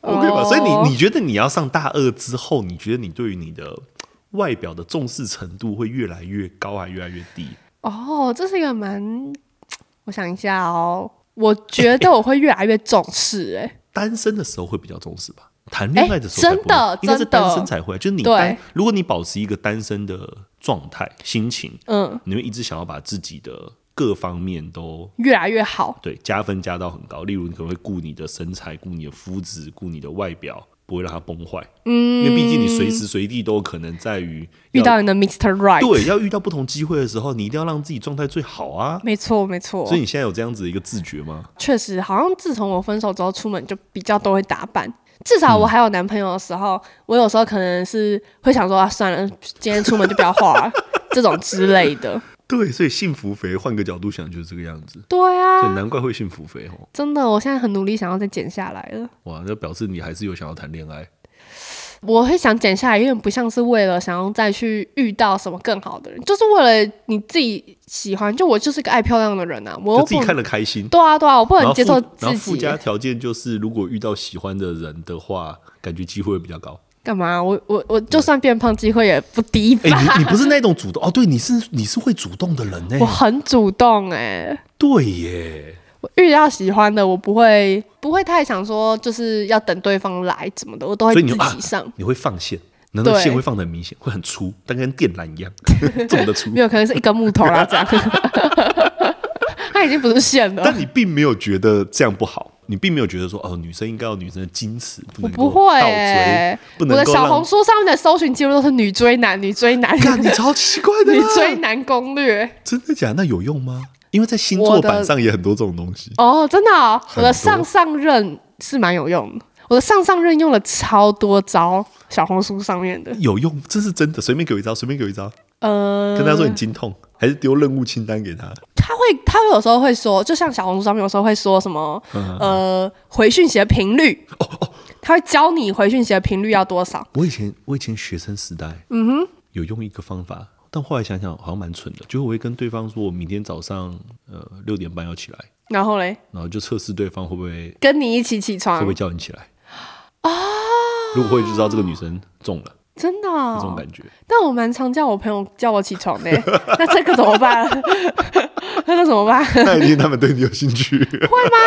？OK 吧？所以你你觉得你要上大二之后，你觉得你对于你的外表的重视程度会越来越高，还越来越低？哦，这是一个蛮……我想一下哦，我觉得我会越来越重视。哎。单身的时候会比较重视吧，谈恋爱的时候真的应该是单身才会，就是你单，如果你保持一个单身的状态、心情，嗯，你会一直想要把自己的各方面都越来越好，对，加分加到很高。例如，你可能会顾你的身材、顾你的肤质、顾你的外表，不会让它崩坏，嗯，因为毕竟你随时随地都有可能在于遇到你的 Mister Right，对，要遇到不同机会的时候，你一定要让自己状态最好啊，没错没错。所以你现在有这样子的一个自觉吗？确实，好像自从我分手之后，出门就比较都会打扮。至少我还有男朋友的时候，嗯、我有时候可能是会想说啊，算了，今天出门就不要化 [LAUGHS] 这种之类的。对，所以幸福肥，换个角度想就是这个样子。对啊，所以难怪会幸福肥哦。真的，我现在很努力想要再减下来了。哇，那表示你还是有想要谈恋爱。我会想减下来，因为不像是为了想要再去遇到什么更好的人，就是为了你自己喜欢。就我就是个爱漂亮的人啊，我自己看得开心。对啊，对啊，我不能接受自己。然后附加条件就是，如果遇到喜欢的人的话，感觉机会会比较高。干嘛？我我我就算变胖，机会也不低吧？欸、你你不是那种主动哦？对，你是你是会主动的人呢。我很主动哎。对耶。我遇到喜欢的，我不会不会太想说，就是要等对方来怎么的，我都会自己上。你，啊、你会放线，那个线会放得很明显，会很粗，但跟电缆一样 [LAUGHS] 这么的粗。没有，可能是一根木头啦，这样。[LAUGHS] 它已经不是线了。但你并没有觉得这样不好。你并没有觉得说哦，女生应该有女生的矜持，我不会、欸。我的小红书上面的搜寻记录都是女追男，女追男。[LAUGHS] 看你超奇怪的，女追男攻略。真的假的？那有用吗？因为在星座版上也很多这种东西。哦，真的、哦，我的上上任是蛮有用的。我的上上任用了超多招，小红书上面的有用，这是真的。随便给我一招，随便给我一招。呃，跟他说你经痛，还是丢任务清单给他？他会，他会有时候会说，就像小红书上面有时候会说什么，呃，回讯息的频率。哦哦，他会教你回讯息的频率要多少。我以前，我以前学生时代，嗯哼，有用一个方法，但后来想想好像蛮蠢的，就是我会跟对方说，我明天早上呃六点半要起来，然后嘞，然后就测试对方会不会跟你一起起床，会不会叫你起来啊？如果会，就知道这个女生中了。真的、哦，这种感觉。但我蛮常叫我朋友叫我起床的，[LAUGHS] 那这个怎么办？[LAUGHS] 那个怎么办？那一定他们对你有兴趣，[LAUGHS] 会吗？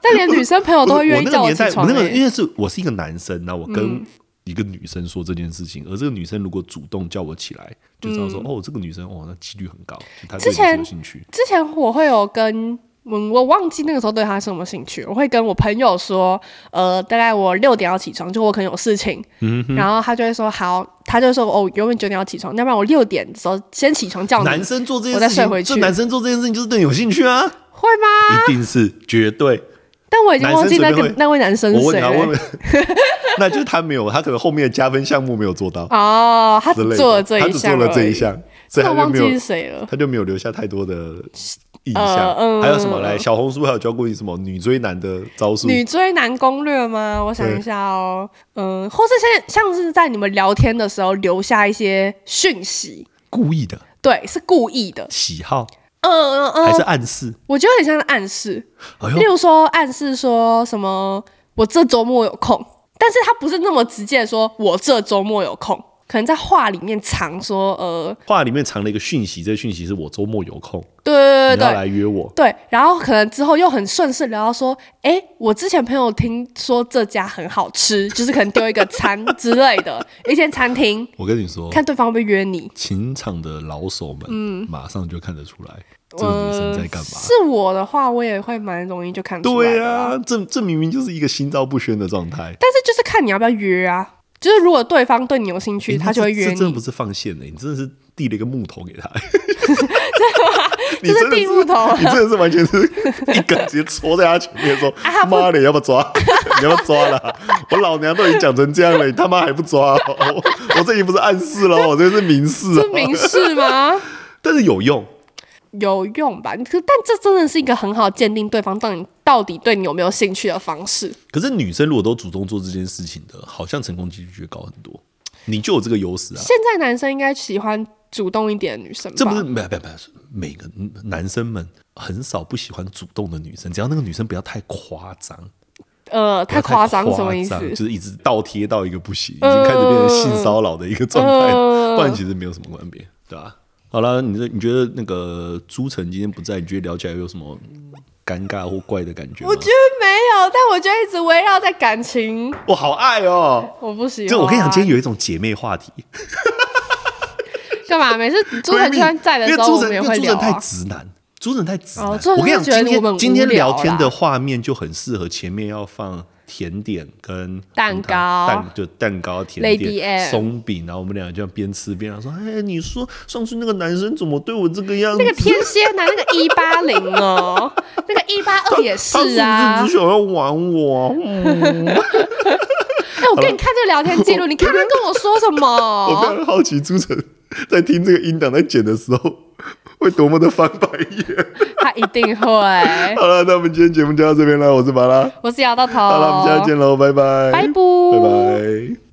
但连女生朋友都会愿意叫我起床。我那个因为是我是一个男生，那我跟一个女生说这件事情，嗯、而这个女生如果主动叫我起来，就知道说、嗯、哦，这个女生哦，那几率很高。之前，之前我会有跟。我我忘记那个时候对他是什么兴趣，我会跟我朋友说，呃，大概我六点要起床，就我可能有事情，嗯、然后他就会说好，他就说哦，原本九点要起床，要不然我六点的时候先起床叫你。男生做这件事情，我再睡回去。男生做这件事情就是对你有兴趣啊？会吗？一定是绝对。但我已经忘记那个那位男生是谁了。[LAUGHS] 那就是他没有，他可能后面的加分项目没有做到。哦，他只做了这一项，他只做了这一项，所以他忘记是谁了，他就没有留下太多的。印象、还有什么来？小红书还有教过你什么女追男的招数？女追男攻略吗？我想一下哦，对嗯，或是像像是在你们聊天的时候留下一些讯息，故意的，对，是故意的喜好，嗯嗯嗯，还是暗示？我觉得很像是暗示，哎、例如说暗示说什么我这周末有空，但是他不是那么直接说我这周末有空。可能在话里面藏说，呃，话里面藏了一个讯息，这个讯息是我周末有空，对对对对，要来约我，对，然后可能之后又很顺势聊到说，哎、欸，我之前朋友听说这家很好吃，[LAUGHS] 就是可能丢一个餐之类的，一间餐厅。我跟你说，看对方会不会约你。情场的老手们，嗯，马上就看得出来，这个女生在干嘛、呃。是我的话，我也会蛮容易就看出来。对啊，这这明明就是一个心照不宣的状态。但是就是看你要不要约啊。就是如果对方对你有兴趣，欸、他就会约你。这真的不是放线的，你真的是递了一个木头给他。[LAUGHS] 真？你真的是木头，你真的是完全是一根直接戳在他前面说：“ [LAUGHS] 妈的，要不要抓？” [LAUGHS] 你要不要抓了？我老娘都已经讲成这样了，你他妈还不抓？我我这已经不是暗示了，我这是明示。是明示吗？但是有用，有用吧？可但这真的是一个很好鉴定对方到底到底对你有没有兴趣的方式。可是女生如果都主动做这件事情的，好像成功几率就会高很多。你就有这个优势啊！现在男生应该喜欢主动一点的女生吧？这不是没有没有没有，每个男生们很少不喜欢主动的女生，只要那个女生不要太夸张。呃，太夸张什么意思？就是一直倒贴到一个不行，已经开始变成性骚扰的一个状态，呃、不然其实没有什么关别，对吧？好了，你这你觉得那个朱晨今天不在，你觉得聊起来有什么尴尬或怪的感觉？我觉得没有，但我觉得一直围绕在感情。我好爱哦！我不喜欢。就我跟你讲，今天有一种姐妹话题。[LAUGHS] 干嘛？每次朱晨在的时候，我们也会聊、啊。太直男。朱晨太直男，哦、我跟你讲，今天今天聊天的画面就很适合前面要放甜点跟蛋糕，蛋就蛋糕、甜点、松饼，然后我们俩就边吃边说：“哎，你说上次那个男生怎么对我这个样子？那个天蝎男，那个一八零哦，[LAUGHS] 那个一八二也是啊，是是只想要玩我。嗯” [LAUGHS] 哎，我跟你看这个聊天记录，[LAUGHS] 你看他跟我说什么？我非常好奇朱晨在听这个音档在剪的时候。会多么的翻白眼？[LAUGHS] 他一定会。好了，那我们今天节目就到这边了。我是马拉，我是姚大头。好了，我们下次见喽，拜拜，拜拜，拜拜。